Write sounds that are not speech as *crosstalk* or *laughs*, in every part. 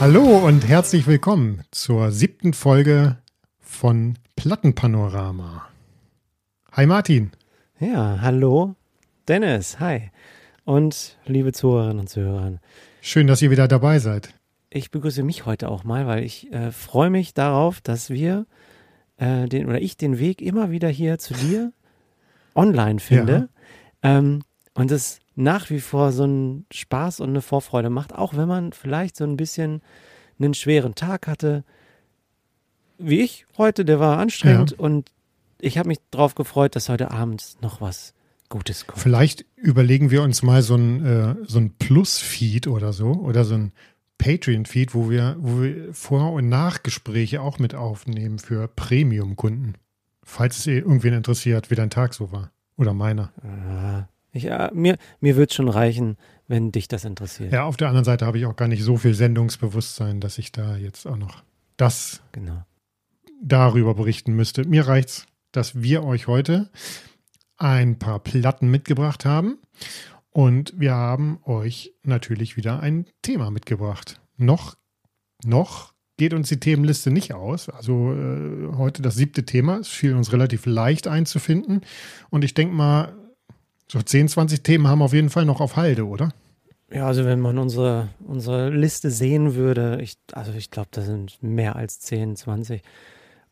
Hallo und herzlich willkommen zur siebten Folge von Plattenpanorama. Hi Martin. Ja, hallo Dennis, hi. Und liebe Zuhörerinnen und Zuhörer. Schön, dass ihr wieder dabei seid. Ich begrüße mich heute auch mal, weil ich äh, freue mich darauf, dass wir äh, den oder ich den Weg immer wieder hier zu dir online finde. Ja. Ähm, und es nach wie vor so einen Spaß und eine Vorfreude macht, auch wenn man vielleicht so ein bisschen einen schweren Tag hatte. Wie ich heute, der war anstrengend ja. und ich habe mich darauf gefreut, dass heute Abend noch was Gutes kommt. Vielleicht überlegen wir uns mal so ein, äh, so ein Plus-Feed oder so oder so ein Patreon-Feed, wo wir, wo wir Vor- und Nachgespräche auch mit aufnehmen für Premium-Kunden. Falls es irgendwen interessiert, wie dein Tag so war. Oder meiner. Ja, ich, ja, mir mir wird es schon reichen, wenn dich das interessiert. Ja, auf der anderen Seite habe ich auch gar nicht so viel Sendungsbewusstsein, dass ich da jetzt auch noch das genau. darüber berichten müsste. Mir reicht's, dass wir euch heute ein paar Platten mitgebracht haben und wir haben euch natürlich wieder ein Thema mitgebracht. Noch, noch geht uns die Themenliste nicht aus. Also äh, heute das siebte Thema. Es fiel uns relativ leicht einzufinden. Und ich denke mal, so 10, 20 Themen haben wir auf jeden Fall noch auf Halde, oder? Ja, also wenn man unsere, unsere Liste sehen würde, ich, also ich glaube, da sind mehr als 10, 20.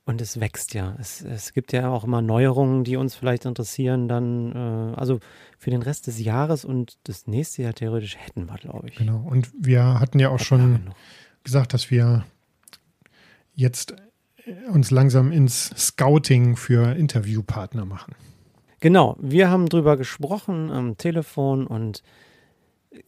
Und es wächst ja. Es, es gibt ja auch immer Neuerungen, die uns vielleicht interessieren. Dann, äh, also für den Rest des Jahres und das nächste Jahr theoretisch hätten wir, glaube ich. Genau. Und wir hatten ja auch schon gesagt, dass wir jetzt uns langsam ins Scouting für Interviewpartner machen. Genau, wir haben drüber gesprochen am Telefon und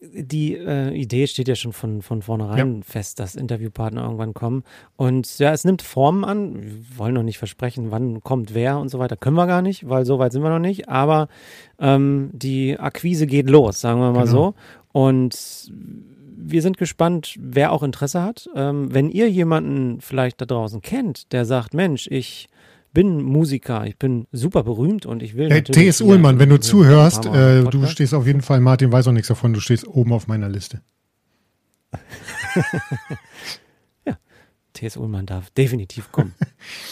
die äh, Idee steht ja schon von, von vornherein ja. fest, dass Interviewpartner irgendwann kommen. Und ja, es nimmt Formen an. Wir wollen noch nicht versprechen, wann kommt wer und so weiter. Können wir gar nicht, weil so weit sind wir noch nicht. Aber ähm, die Akquise geht los, sagen wir mal genau. so. Und wir sind gespannt, wer auch Interesse hat. Ähm, wenn ihr jemanden vielleicht da draußen kennt, der sagt, Mensch, ich bin Musiker, ich bin super berühmt und ich will. Hey, T.S. Ullmann, wenn du zuhörst, äh, du stehst auf jeden Fall, Martin weiß auch nichts davon, du stehst oben auf meiner Liste. *laughs* ja, T.S. Ullmann darf definitiv kommen.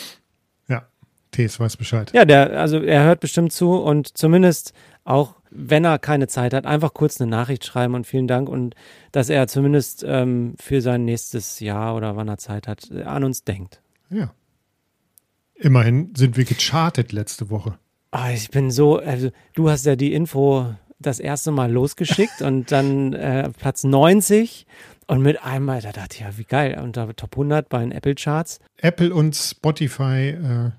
*laughs* ja, T.S. weiß Bescheid. Ja, der, also er hört bestimmt zu und zumindest auch wenn er keine Zeit hat, einfach kurz eine Nachricht schreiben und vielen Dank und dass er zumindest ähm, für sein nächstes Jahr oder wann er Zeit hat, an uns denkt. Ja. Immerhin sind wir gechartet letzte Woche. Oh, ich bin so, also du hast ja die Info das erste Mal losgeschickt *laughs* und dann äh, Platz 90 und mit einmal, da dachte ich, ja, wie geil. Und da Top 100 bei den Apple Charts. Apple und Spotify äh,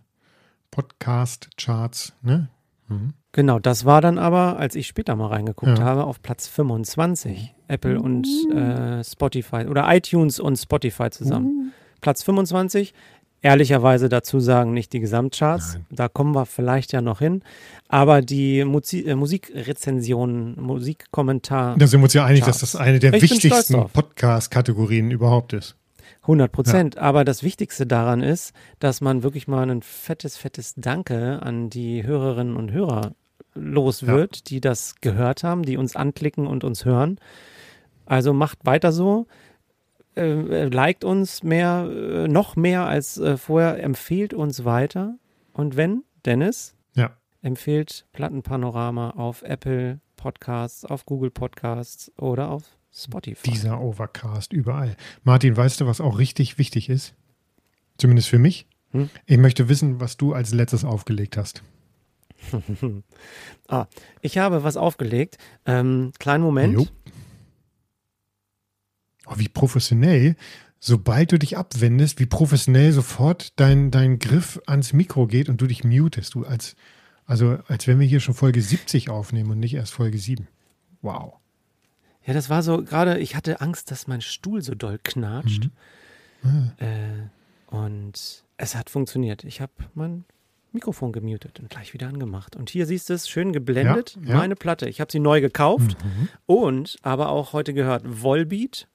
Podcast Charts, ne? Mhm. Genau, das war dann aber, als ich später mal reingeguckt ja. habe, auf Platz 25. Apple und äh, Spotify oder iTunes und Spotify zusammen. Mhm. Platz 25 ehrlicherweise dazu sagen, nicht die Gesamtcharts. Nein. Da kommen wir vielleicht ja noch hin. Aber die Musi äh, Musikrezensionen, Musikkommentar. Da sind wir uns ja einig, dass das eine der ich wichtigsten Podcast-Kategorien überhaupt ist. 100 Prozent. Ja. Aber das Wichtigste daran ist, dass man wirklich mal ein fettes, fettes Danke an die Hörerinnen und Hörer los wird, ja. die das gehört haben, die uns anklicken und uns hören. Also macht weiter so äh, liked uns mehr, äh, noch mehr als äh, vorher, empfehlt uns weiter. Und wenn, Dennis, ja. empfehlt Plattenpanorama auf Apple Podcasts, auf Google Podcasts oder auf Spotify. Dieser Overcast überall. Martin, weißt du, was auch richtig wichtig ist? Zumindest für mich. Hm? Ich möchte wissen, was du als letztes aufgelegt hast. *laughs* ah, ich habe was aufgelegt. Ähm, kleinen Moment. Jo oh, wie professionell, sobald du dich abwendest, wie professionell sofort dein, dein Griff ans Mikro geht und du dich mutest. Du als, also als wenn wir hier schon Folge 70 aufnehmen und nicht erst Folge 7. Wow. Ja, das war so gerade, ich hatte Angst, dass mein Stuhl so doll knatscht. Mhm. Ah. Äh, und es hat funktioniert. Ich habe mein Mikrofon gemutet und gleich wieder angemacht. Und hier siehst du es schön geblendet, ja, ja. meine Platte. Ich habe sie neu gekauft mhm. und aber auch heute gehört Volbeat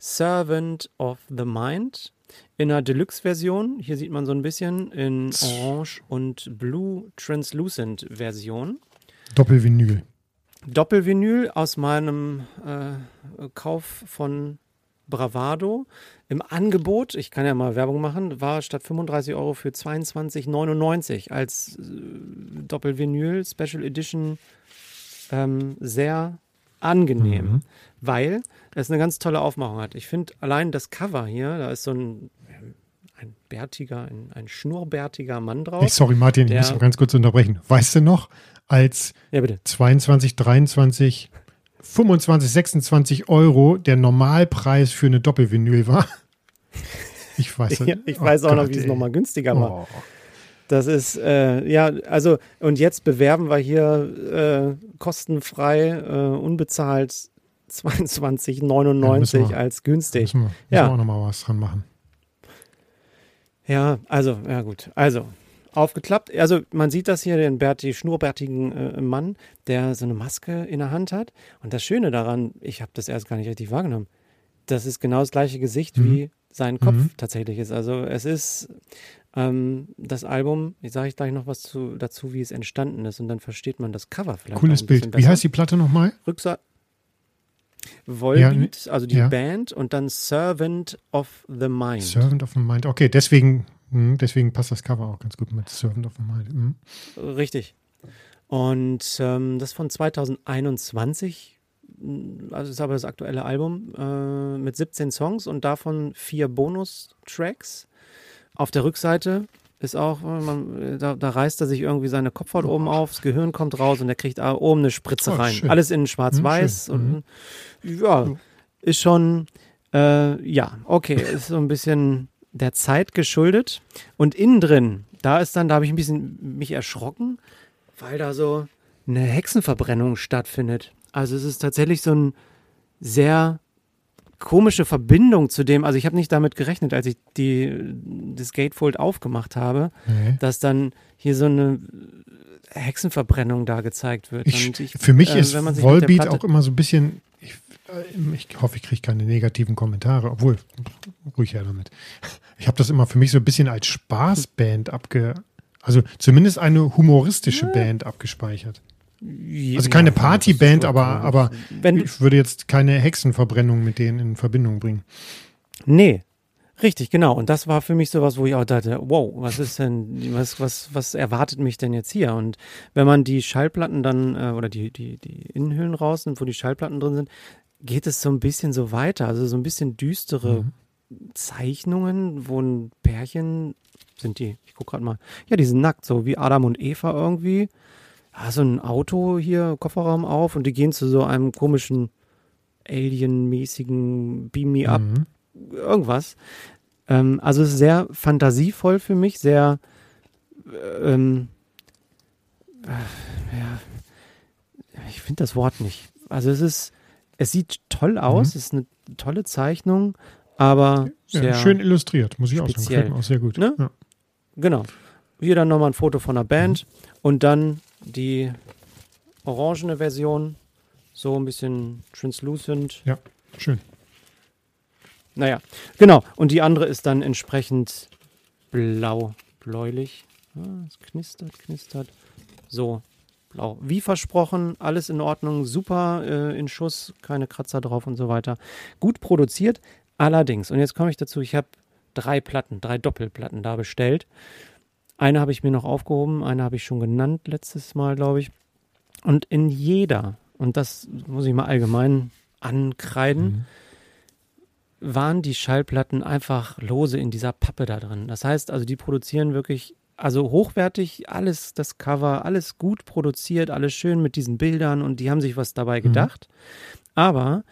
Servant of the Mind in einer Deluxe-Version. Hier sieht man so ein bisschen in Orange und Blue Translucent-Version. Doppelvinyl. Doppelvinyl aus meinem äh, Kauf von Bravado im Angebot, ich kann ja mal Werbung machen, war statt 35 Euro für 22,99 als äh, Doppelvinyl Special Edition ähm, sehr angenehm, mhm. weil es eine ganz tolle Aufmachung hat. Ich finde allein das Cover hier, da ist so ein, ein bärtiger, ein, ein schnurrbärtiger Mann drauf. Hey, sorry Martin, ich muss mal ganz kurz unterbrechen. Weißt du noch, als ja, 22, 23 25, 26 Euro der Normalpreis für eine Doppelvinyl war. *laughs* Ich weiß, ja, ich oh weiß auch Gott, noch, wie es nochmal günstiger war. Oh. Das ist, äh, ja, also, und jetzt bewerben wir hier äh, kostenfrei, äh, unbezahlt 22,99 *laughs* ja, als günstig. Müssen wir, müssen ja. wir auch nochmal was dran machen. Ja, also, ja gut. Also, aufgeklappt. Also man sieht das hier, den Berti, schnurrbärtigen äh, Mann, der so eine Maske in der Hand hat. Und das Schöne daran, ich habe das erst gar nicht richtig wahrgenommen, das ist genau das gleiche Gesicht, mhm. wie sein Kopf mhm. tatsächlich ist. Also es ist ähm, das Album, ich sage ich gleich noch was zu, dazu, wie es entstanden ist und dann versteht man das Cover vielleicht. Cooles Bild. Wie heißt die Platte nochmal? Rückseite. Volbeat, ja, also die ja. Band und dann Servant of the Mind. Servant of the Mind, okay, deswegen Mhm, deswegen passt das Cover auch ganz gut mit Servant of the Mind. Mhm. Richtig. Und ähm, das von 2021, mm, also ist aber das aktuelle Album, äh, mit 17 Songs und davon vier Bonus-Tracks. Auf der Rückseite ist auch, man, da, da, reißt er sich irgendwie seine Kopfhaut oben auf, das Gehirn kommt raus und er kriegt oben eine Spritze oh, rein. Schön. Alles in schwarz-weiß. Mhm, und mhm. ja, ist schon, äh, ja, okay, ist so ein bisschen der Zeit geschuldet. Und innen drin, da ist dann, da habe ich ein bisschen mich erschrocken, weil da so eine Hexenverbrennung stattfindet. Also es ist tatsächlich so ein sehr komische Verbindung zu dem, also ich habe nicht damit gerechnet, als ich die, das Gatefold aufgemacht habe, okay. dass dann hier so eine Hexenverbrennung da gezeigt wird. Ich, ich, für mich äh, ist Volbeat auch immer so ein bisschen, ich, äh, ich hoffe, ich kriege keine negativen Kommentare, obwohl, ruhig her damit. Ich habe das immer für mich so ein bisschen als Spaßband abge, also zumindest eine humoristische ja. Band abgespeichert. Also keine Partyband, aber, aber Wenn, ich würde jetzt keine Hexenverbrennung mit denen in Verbindung bringen. Nee, Richtig, genau. Und das war für mich sowas, wo ich auch dachte, wow, was ist denn, was, was, was erwartet mich denn jetzt hier? Und wenn man die Schallplatten dann, äh, oder die, die, die Innenhüllen rausnimmt, wo die Schallplatten drin sind, geht es so ein bisschen so weiter. Also so ein bisschen düstere mhm. Zeichnungen, wo ein Pärchen sind die, ich gucke gerade mal, ja, die sind nackt, so wie Adam und Eva irgendwie. Ja, so ein Auto hier, Kofferraum auf und die gehen zu so einem komischen Alien-mäßigen Beam Me Up, mhm. irgendwas. Ähm, also es ist sehr fantasievoll für mich, sehr ähm, äh, ja, ich finde das Wort nicht. Also es ist es sieht toll aus, mhm. es ist eine tolle Zeichnung, aber ja, schön illustriert, muss ich speziell. auch sagen. Auch sehr gut. Ne? Ja. Genau. Hier dann nochmal ein Foto von der Band mhm. und dann die orangene Version, so ein bisschen translucent. Ja, schön. Naja, genau. Und die andere ist dann entsprechend blau, bläulich. Ah, es knistert, knistert. So, blau. Wie versprochen, alles in Ordnung, super äh, in Schuss, keine Kratzer drauf und so weiter. Gut produziert, allerdings, und jetzt komme ich dazu, ich habe drei Platten, drei Doppelplatten da bestellt. Eine habe ich mir noch aufgehoben, eine habe ich schon genannt letztes Mal, glaube ich. Und in jeder, und das muss ich mal allgemein ankreiden, mhm. waren die Schallplatten einfach lose in dieser Pappe da drin. Das heißt also, die produzieren wirklich also hochwertig, alles, das Cover, alles gut produziert, alles schön mit diesen Bildern und die haben sich was dabei mhm. gedacht. Mhm. Aber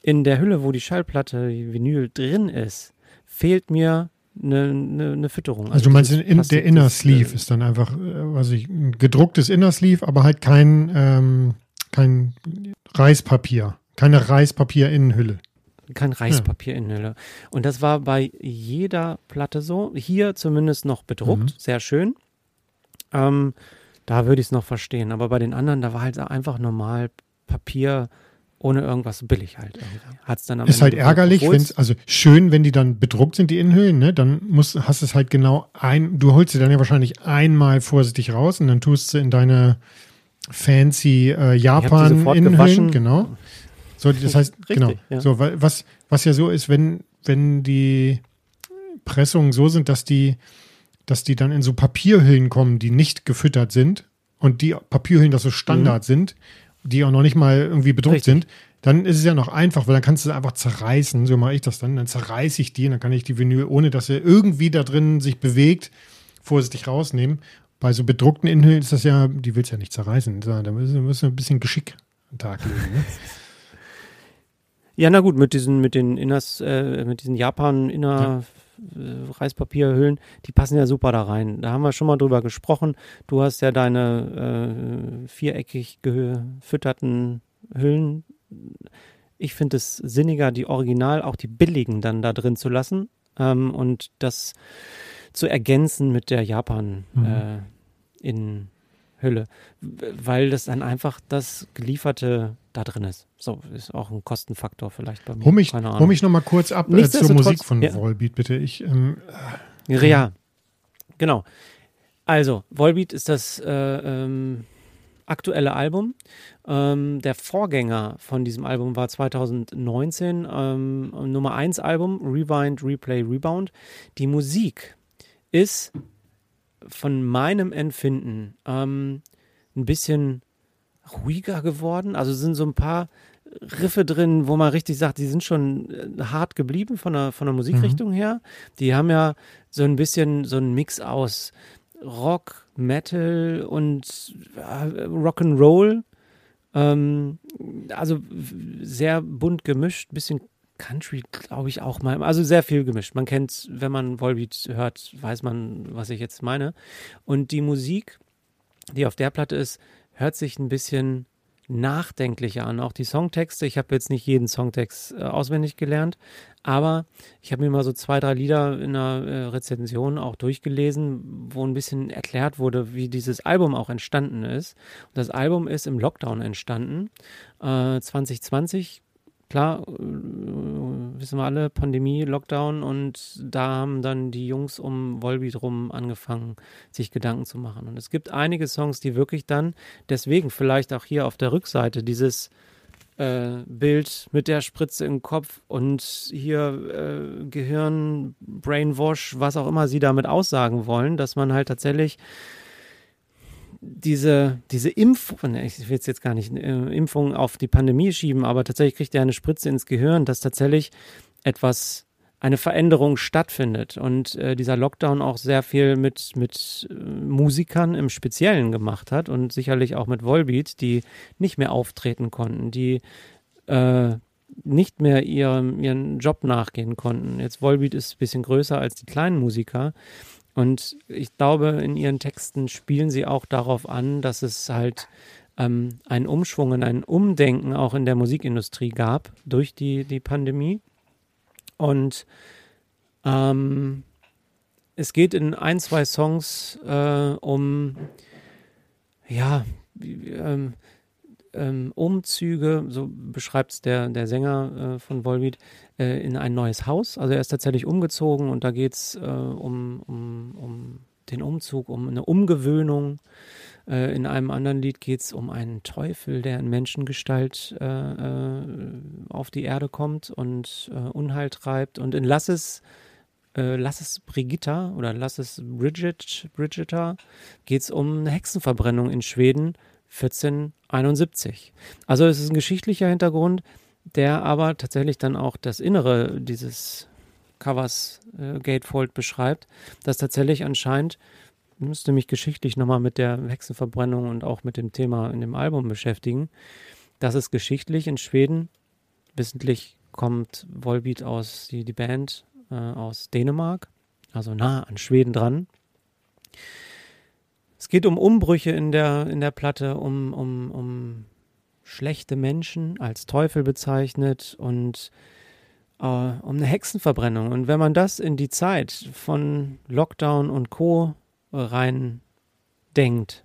in der Hülle, wo die Schallplatte, die Vinyl drin ist, fehlt mir eine, eine, eine Fütterung. Also, also du meinst, in, der Inner Sleeve äh, ist dann einfach, äh, was ich, ein gedrucktes Inner Sleeve, aber halt kein, ähm, kein Reispapier, keine Reispapier-Innenhülle kein Reispapier in Hülle. Und das war bei jeder Platte so. Hier zumindest noch bedruckt, mhm. sehr schön. Ähm, da würde ich es noch verstehen. Aber bei den anderen, da war halt einfach normal Papier ohne irgendwas billig halt. Hat's dann am ist Ende halt ärgerlich, wenn also schön, wenn die dann bedruckt sind, die Innenhüllen, ne? Dann musst, hast es halt genau ein, du holst sie dann ja wahrscheinlich einmal vorsichtig raus und dann tust du in deine fancy äh, Japan-Innenhüllen, genau. So, das *laughs* heißt, genau. Richtig, genau. Ja. So, was, was was ja so ist, wenn, wenn die Pressungen so sind, dass die, dass die dann in so Papierhüllen kommen, die nicht gefüttert sind und die Papierhüllen, das so Standard mhm. sind, die auch noch nicht mal irgendwie bedruckt Richtig. sind, dann ist es ja noch einfach, weil dann kannst du es einfach zerreißen. So mache ich das dann. Dann zerreiße ich die und dann kann ich die Vinyl, ohne dass er irgendwie da drin sich bewegt, vorsichtig rausnehmen. Bei so bedruckten Inhalten ist das ja, die willst du ja nicht zerreißen. Da müssen wir ein bisschen Geschick an den Tag legen. Ne? *laughs* Ja, na gut, mit diesen, mit den Inners, äh, mit diesen Japan-Inner. Ja. Äh, Reispapierhüllen, die passen ja super da rein. Da haben wir schon mal drüber gesprochen. Du hast ja deine äh, viereckig gefütterten Hüllen. Ich finde es sinniger, die Original, auch die billigen dann da drin zu lassen ähm, und das zu ergänzen mit der Japan mhm. äh, in Hülle, weil das dann einfach das gelieferte da drin ist. So ist auch ein Kostenfaktor vielleicht bei mir. Hol mich, hol mich noch mal kurz ab äh, zur Musik von ja. Volbeat, bitte. Ich, ähm, äh, ja, genau. Also, Volbeat ist das äh, ähm, aktuelle Album. Ähm, der Vorgänger von diesem Album war 2019, ähm, Nummer 1 Album, Rewind, Replay, Rebound. Die Musik ist von meinem Empfinden ähm, ein bisschen ruhiger geworden. Also sind so ein paar Riffe drin, wo man richtig sagt, die sind schon äh, hart geblieben von der, von der Musikrichtung mhm. her. Die haben ja so ein bisschen so einen Mix aus Rock, Metal und äh, Rock'n'Roll. Ähm, also sehr bunt gemischt, bisschen Country, glaube ich, auch mal. Also sehr viel gemischt. Man kennt, wenn man Volbeat hört, weiß man, was ich jetzt meine. Und die Musik, die auf der Platte ist, hört sich ein bisschen nachdenklicher an. Auch die Songtexte, ich habe jetzt nicht jeden Songtext äh, auswendig gelernt, aber ich habe mir mal so zwei, drei Lieder in einer äh, Rezension auch durchgelesen, wo ein bisschen erklärt wurde, wie dieses Album auch entstanden ist. Und das Album ist im Lockdown entstanden, äh, 2020 klar, äh, wissen wir alle, Pandemie, Lockdown und da haben dann die Jungs um Volbeat rum angefangen, sich Gedanken zu machen. Und es gibt einige Songs, die wirklich dann, deswegen vielleicht auch hier auf der Rückseite dieses äh, Bild mit der Spritze im Kopf und hier äh, Gehirn, Brainwash, was auch immer sie damit aussagen wollen, dass man halt tatsächlich diese, diese Impfung, ich will jetzt gar nicht äh, Impfung auf die Pandemie schieben, aber tatsächlich kriegt er eine Spritze ins Gehirn, dass tatsächlich etwas, eine Veränderung stattfindet. Und äh, dieser Lockdown auch sehr viel mit, mit äh, Musikern im Speziellen gemacht hat und sicherlich auch mit Volbeat, die nicht mehr auftreten konnten, die äh, nicht mehr ihrem, ihren Job nachgehen konnten. Jetzt Volbeat ist ein bisschen größer als die kleinen Musiker. Und ich glaube, in ihren Texten spielen sie auch darauf an, dass es halt ähm, einen Umschwung und ein Umdenken auch in der Musikindustrie gab durch die, die Pandemie. Und ähm, es geht in ein, zwei Songs äh, um, ja, ähm, ähm, Umzüge, so beschreibt es der, der Sänger äh, von Volbeat, äh, in ein neues Haus. Also er ist tatsächlich umgezogen und da geht es äh, um, um, um den Umzug, um eine Umgewöhnung. Äh, in einem anderen Lied geht es um einen Teufel, der in Menschengestalt äh, äh, auf die Erde kommt und Unheil treibt. Und in Lass es Lass es Brigitta oder Lass es Bridget, Brigitta geht es um eine Hexenverbrennung in Schweden 1471. Also es ist ein geschichtlicher Hintergrund, der aber tatsächlich dann auch das Innere dieses Covers äh, Gatefold beschreibt, das tatsächlich anscheinend, müsste mich geschichtlich nochmal mit der Hexenverbrennung und auch mit dem Thema in dem Album beschäftigen, dass es geschichtlich in Schweden, wissentlich kommt Volbeat aus, die, die Band äh, aus Dänemark, also nah an Schweden dran. Es geht um Umbrüche in der, in der Platte, um, um, um schlechte Menschen als Teufel bezeichnet und äh, um eine Hexenverbrennung. Und wenn man das in die Zeit von Lockdown und Co. rein denkt,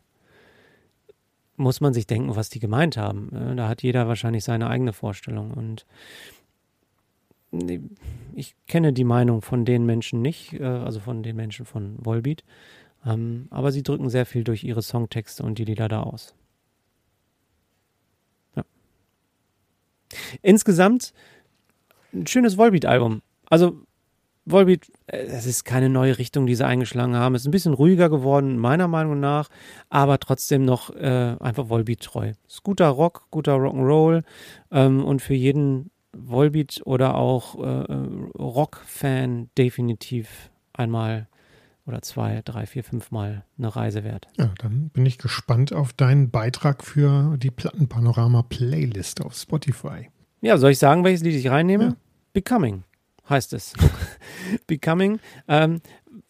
muss man sich denken, was die gemeint haben. Äh, da hat jeder wahrscheinlich seine eigene Vorstellung. Und ich kenne die Meinung von den Menschen nicht, äh, also von den Menschen von Volbeat. Ähm, aber sie drücken sehr viel durch ihre Songtexte und die Lieder da aus. Insgesamt ein schönes Volbeat-Album. Also Volbeat, es ist keine neue Richtung, die sie eingeschlagen haben. Es ist ein bisschen ruhiger geworden, meiner Meinung nach, aber trotzdem noch äh, einfach Volbeat treu. Es ist guter Rock, guter Rock'n'Roll ähm, und für jeden Volbeat oder auch äh, Rock-Fan definitiv einmal oder zwei, drei, vier, fünf Mal eine Reise wert. Ja, dann bin ich gespannt auf deinen Beitrag für die Plattenpanorama-Playlist auf Spotify. Ja, soll ich sagen, welches Lied ich reinnehme? Ja. Becoming heißt es. *laughs* Becoming. Ähm,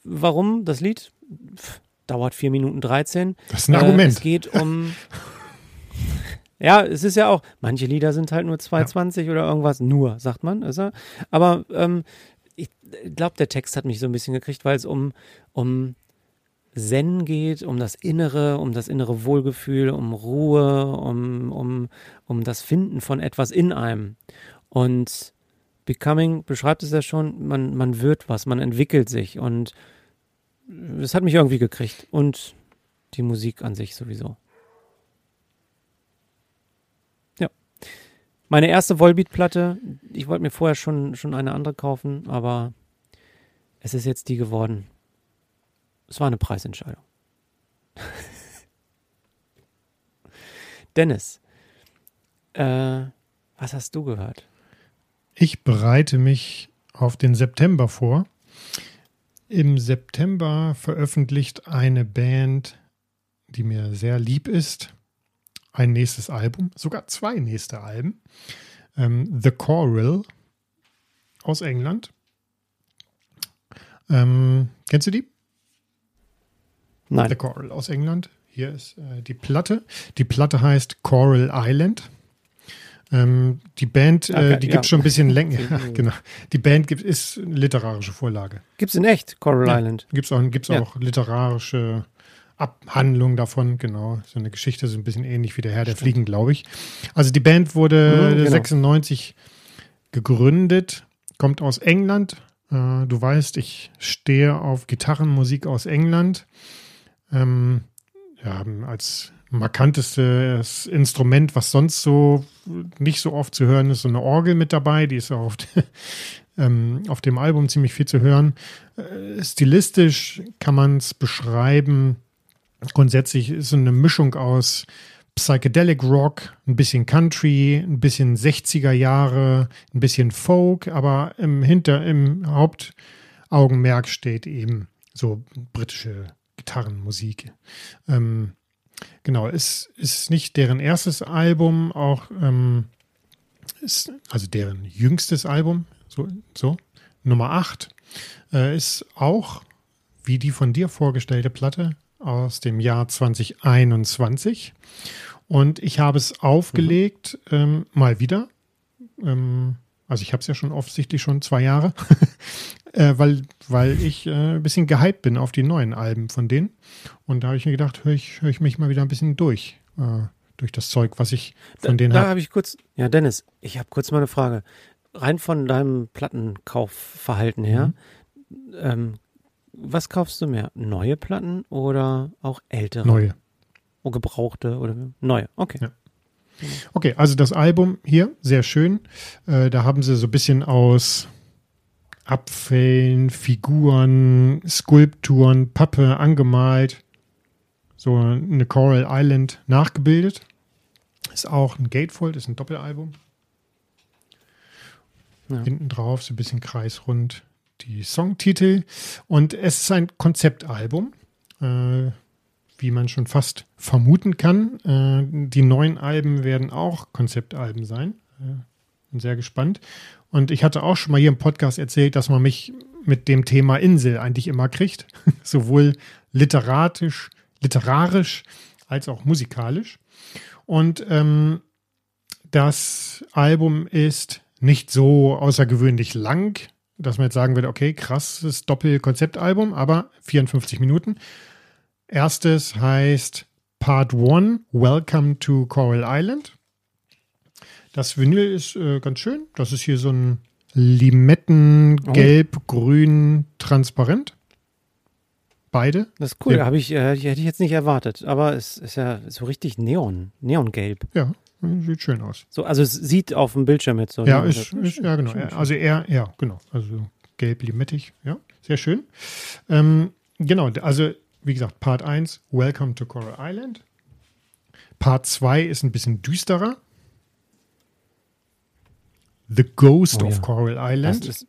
warum das Lied? Pff, dauert 4 Minuten 13. Das ist ein Argument. Äh, es geht um. *laughs* ja, es ist ja auch, manche Lieder sind halt nur 2,20 ja. oder irgendwas. Nur, sagt man. Ist er. Aber ähm, glaube, der Text hat mich so ein bisschen gekriegt, weil es um, um Zen geht, um das Innere, um das innere Wohlgefühl, um Ruhe, um, um, um das Finden von etwas in einem. Und Becoming beschreibt es ja schon, man, man wird was, man entwickelt sich und es hat mich irgendwie gekriegt und die Musik an sich sowieso. Ja. Meine erste Volbeat-Platte, ich wollte mir vorher schon, schon eine andere kaufen, aber es ist jetzt die geworden. Es war eine Preisentscheidung. *laughs* Dennis, äh, was hast du gehört? Ich bereite mich auf den September vor. Im September veröffentlicht eine Band, die mir sehr lieb ist, ein nächstes Album, sogar zwei nächste Alben. Ähm, The Choral aus England. Ähm, kennst du die? Nein. The Choral aus England. Hier ist äh, die Platte. Die Platte heißt Coral Island. Ähm, die Band, okay, äh, die ja. gibt es schon ein bisschen *laughs* länger. Ja, *laughs* genau. Die Band gibt, ist eine literarische Vorlage. Gibt es in echt, Coral ja, Island? Gibt es auch, gibt's auch literarische Abhandlung davon, genau. So eine Geschichte, so ein bisschen ähnlich wie der Herr der Fliegen, glaube ich. Also die Band wurde mhm, genau. 96 gegründet, kommt aus England. Äh, du weißt, ich stehe auf Gitarrenmusik aus England. Ähm, ja, als markantestes Instrument, was sonst so nicht so oft zu hören ist, so eine Orgel mit dabei. Die ist auf, *laughs* ähm, auf dem Album ziemlich viel zu hören. Äh, stilistisch kann man es beschreiben. Grundsätzlich ist so eine Mischung aus Psychedelic Rock, ein bisschen Country, ein bisschen 60er Jahre, ein bisschen Folk, aber im Hinter, im Hauptaugenmerk steht eben so britische Gitarrenmusik. Ähm, Genau, es ist nicht deren erstes Album, auch ähm, ist, also deren jüngstes Album, so, so Nummer 8, äh, ist auch wie die von dir vorgestellte Platte aus dem Jahr 2021. Und ich habe es aufgelegt, mhm. ähm, mal wieder. Ähm, also ich habe es ja schon offensichtlich schon zwei Jahre, *laughs* äh, weil, weil ich äh, ein bisschen gehypt bin auf die neuen Alben von denen. Und da habe ich mir gedacht, höre ich, hör ich mich mal wieder ein bisschen durch, äh, durch das Zeug, was ich von da, denen habe. Da habe ich kurz, ja Dennis, ich habe kurz mal eine Frage. Rein von deinem Plattenkaufverhalten her, mhm. ähm, was kaufst du mehr? Neue Platten oder auch ältere? Neue. Oh, gebrauchte oder neue, okay. Ja. Okay, also das Album hier, sehr schön. Äh, da haben sie so ein bisschen aus Abfällen, Figuren, Skulpturen, Pappe angemalt. So eine Coral Island nachgebildet. Ist auch ein Gatefold, ist ein Doppelalbum. Ja. Hinten drauf so ein bisschen kreisrund die Songtitel. Und es ist ein Konzeptalbum. Äh, wie man schon fast vermuten kann. Äh, die neuen Alben werden auch Konzeptalben sein. Äh, bin sehr gespannt. Und ich hatte auch schon mal hier im Podcast erzählt, dass man mich mit dem Thema Insel eigentlich immer kriegt. *laughs* Sowohl literarisch, literarisch als auch musikalisch. Und ähm, das Album ist nicht so außergewöhnlich lang, dass man jetzt sagen würde, okay, krasses Doppelkonzeptalbum, aber 54 Minuten. Erstes heißt Part 1, Welcome to Coral Island. Das Vinyl ist äh, ganz schön. Das ist hier so ein Limetten, oh. gelb, grün, transparent. Beide. Das ist cool. Ja. ich, äh, hätte ich jetzt nicht erwartet. Aber es ist ja so richtig Neon, Neongelb. Ja. Sieht schön aus. So, also es sieht auf dem Bildschirm jetzt so. Ja, ist, ist, ja genau. Also er, ja, genau. Also gelb-limettig, ja, sehr schön. Ähm, genau, also wie gesagt, Part 1, Welcome to Coral Island. Part 2 ist ein bisschen düsterer. The Ghost oh, of ja. Coral Island. Ist,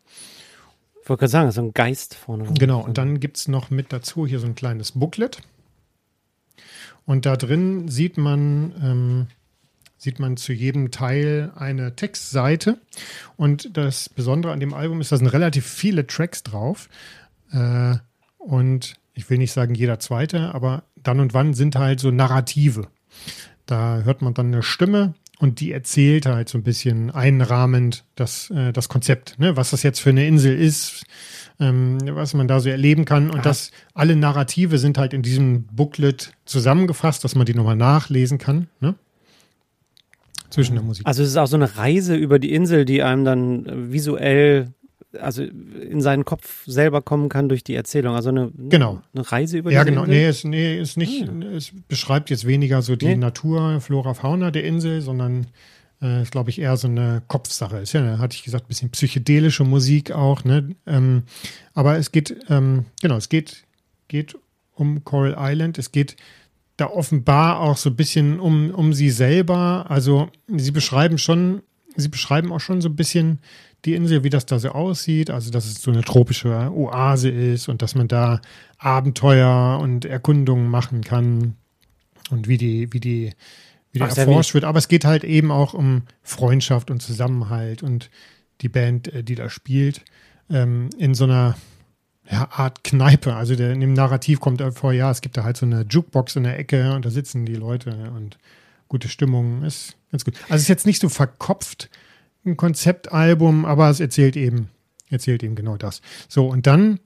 ich wollte gerade sagen, so ein Geist vorne. Genau, und dann gibt es noch mit dazu hier so ein kleines Booklet. Und da drin sieht man, ähm, sieht man zu jedem Teil eine Textseite. Und das Besondere an dem Album ist, da sind relativ viele Tracks drauf. Äh, und ich will nicht sagen jeder zweite, aber dann und wann sind halt so Narrative. Da hört man dann eine Stimme und die erzählt halt so ein bisschen einrahmend das, äh, das Konzept, ne? was das jetzt für eine Insel ist, ähm, was man da so erleben kann. Und Aha. das alle Narrative sind halt in diesem Booklet zusammengefasst, dass man die nochmal nachlesen kann. Ne? Zwischen der Musik. Also es ist auch so eine Reise über die Insel, die einem dann visuell also in seinen Kopf selber kommen kann durch die Erzählung. Also eine, genau. eine Reise über die Ja, genau. Insel? Nee, es, nee, ist nicht, hm. es beschreibt jetzt weniger so die nee. Natur, Flora, Fauna der Insel, sondern äh, ist, glaube ich, eher so eine Kopfsache. Ist ja, hatte ich gesagt, ein bisschen psychedelische Musik auch, ne? Ähm, aber es geht, ähm, genau, es geht, geht um Coral Island. Es geht da offenbar auch so ein bisschen um, um sie selber. Also sie beschreiben schon, sie beschreiben auch schon so ein bisschen die Insel, wie das da so aussieht. Also, dass es so eine tropische Oase ist und dass man da Abenteuer und Erkundungen machen kann und wie die, wie die, wie der erforscht wird. Aber es geht halt eben auch um Freundschaft und Zusammenhalt und die Band, äh, die da spielt, ähm, in so einer ja, Art Kneipe. Also der, in dem Narrativ kommt vor, ja, es gibt da halt so eine Jukebox in der Ecke und da sitzen die Leute und gute Stimmung ist ganz gut. Also es ist jetzt nicht so verkopft, ein Konzeptalbum, aber es erzählt eben, erzählt eben genau das. So, und dann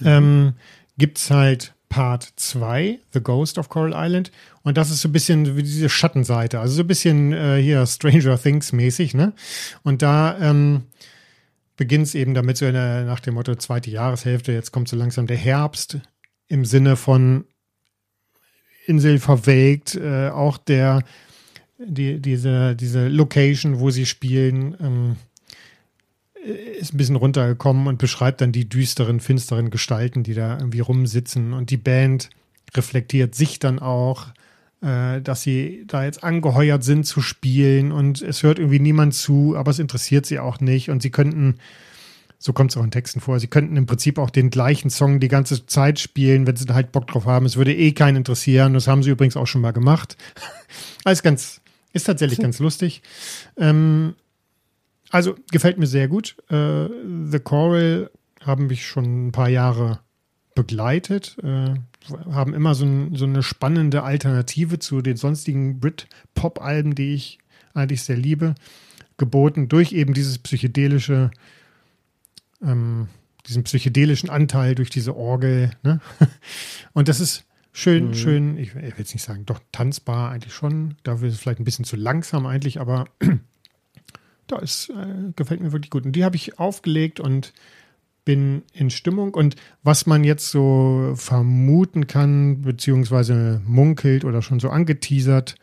mhm. ähm, gibt es halt Part 2, The Ghost of Coral Island. Und das ist so ein bisschen wie diese Schattenseite, also so ein bisschen äh, hier Stranger Things mäßig, ne? Und da ähm, beginnt es eben damit so der, nach dem Motto zweite Jahreshälfte, jetzt kommt so langsam der Herbst im Sinne von Insel verwelkt, äh, auch der die, diese, diese Location, wo sie spielen, ähm, ist ein bisschen runtergekommen und beschreibt dann die düsteren, finsteren Gestalten, die da irgendwie rumsitzen. Und die Band reflektiert sich dann auch, äh, dass sie da jetzt angeheuert sind zu spielen und es hört irgendwie niemand zu, aber es interessiert sie auch nicht. Und sie könnten, so kommt es auch in Texten vor, sie könnten im Prinzip auch den gleichen Song die ganze Zeit spielen, wenn sie da halt Bock drauf haben. Es würde eh keinen interessieren. Das haben sie übrigens auch schon mal gemacht. *laughs* Alles ganz, ist tatsächlich ganz lustig. Ähm, also gefällt mir sehr gut. Äh, The Coral haben mich schon ein paar Jahre begleitet, äh, haben immer so, ein, so, eine spannende Alternative zu den sonstigen Brit-Pop-Alben, die ich eigentlich sehr liebe, geboten durch eben dieses psychedelische, ähm, diesen psychedelischen Anteil durch diese Orgel. Ne? *laughs* Und das ist Schön, mhm. schön, ich, ich will jetzt nicht sagen, doch tanzbar eigentlich schon. Dafür ist es vielleicht ein bisschen zu langsam eigentlich, aber *clears throat* da ist, äh, gefällt mir wirklich gut. Und die habe ich aufgelegt und bin in Stimmung. Und was man jetzt so vermuten kann, beziehungsweise munkelt oder schon so angeteasert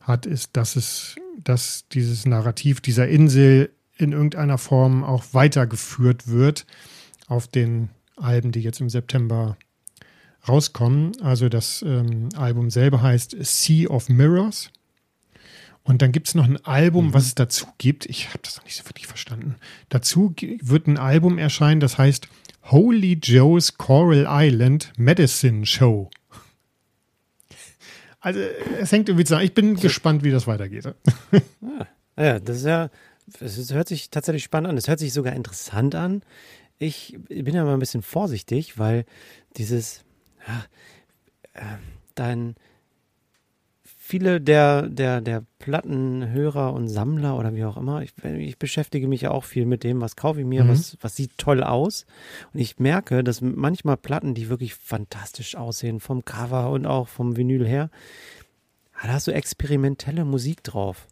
hat, ist, dass es, dass dieses Narrativ dieser Insel in irgendeiner Form auch weitergeführt wird auf den Alben, die jetzt im September rauskommen. Also das ähm, Album selber heißt Sea of Mirrors. Und dann gibt es noch ein Album, mhm. was es dazu gibt. Ich habe das noch nicht so wirklich verstanden. Dazu wird ein Album erscheinen, das heißt Holy Joe's Coral Island Medicine Show. Also es hängt irgendwie zusammen. Ich bin gespannt, wie das weitergeht. Ah, ja, das ist ja, es hört sich tatsächlich spannend an. Es hört sich sogar interessant an. Ich bin ja mal ein bisschen vorsichtig, weil dieses ja, äh, dann viele der, der, der Plattenhörer und Sammler oder wie auch immer, ich, ich beschäftige mich ja auch viel mit dem, was kaufe ich mir, mhm. was, was sieht toll aus. Und ich merke, dass manchmal Platten, die wirklich fantastisch aussehen, vom Cover und auch vom Vinyl her, da hast du experimentelle Musik drauf.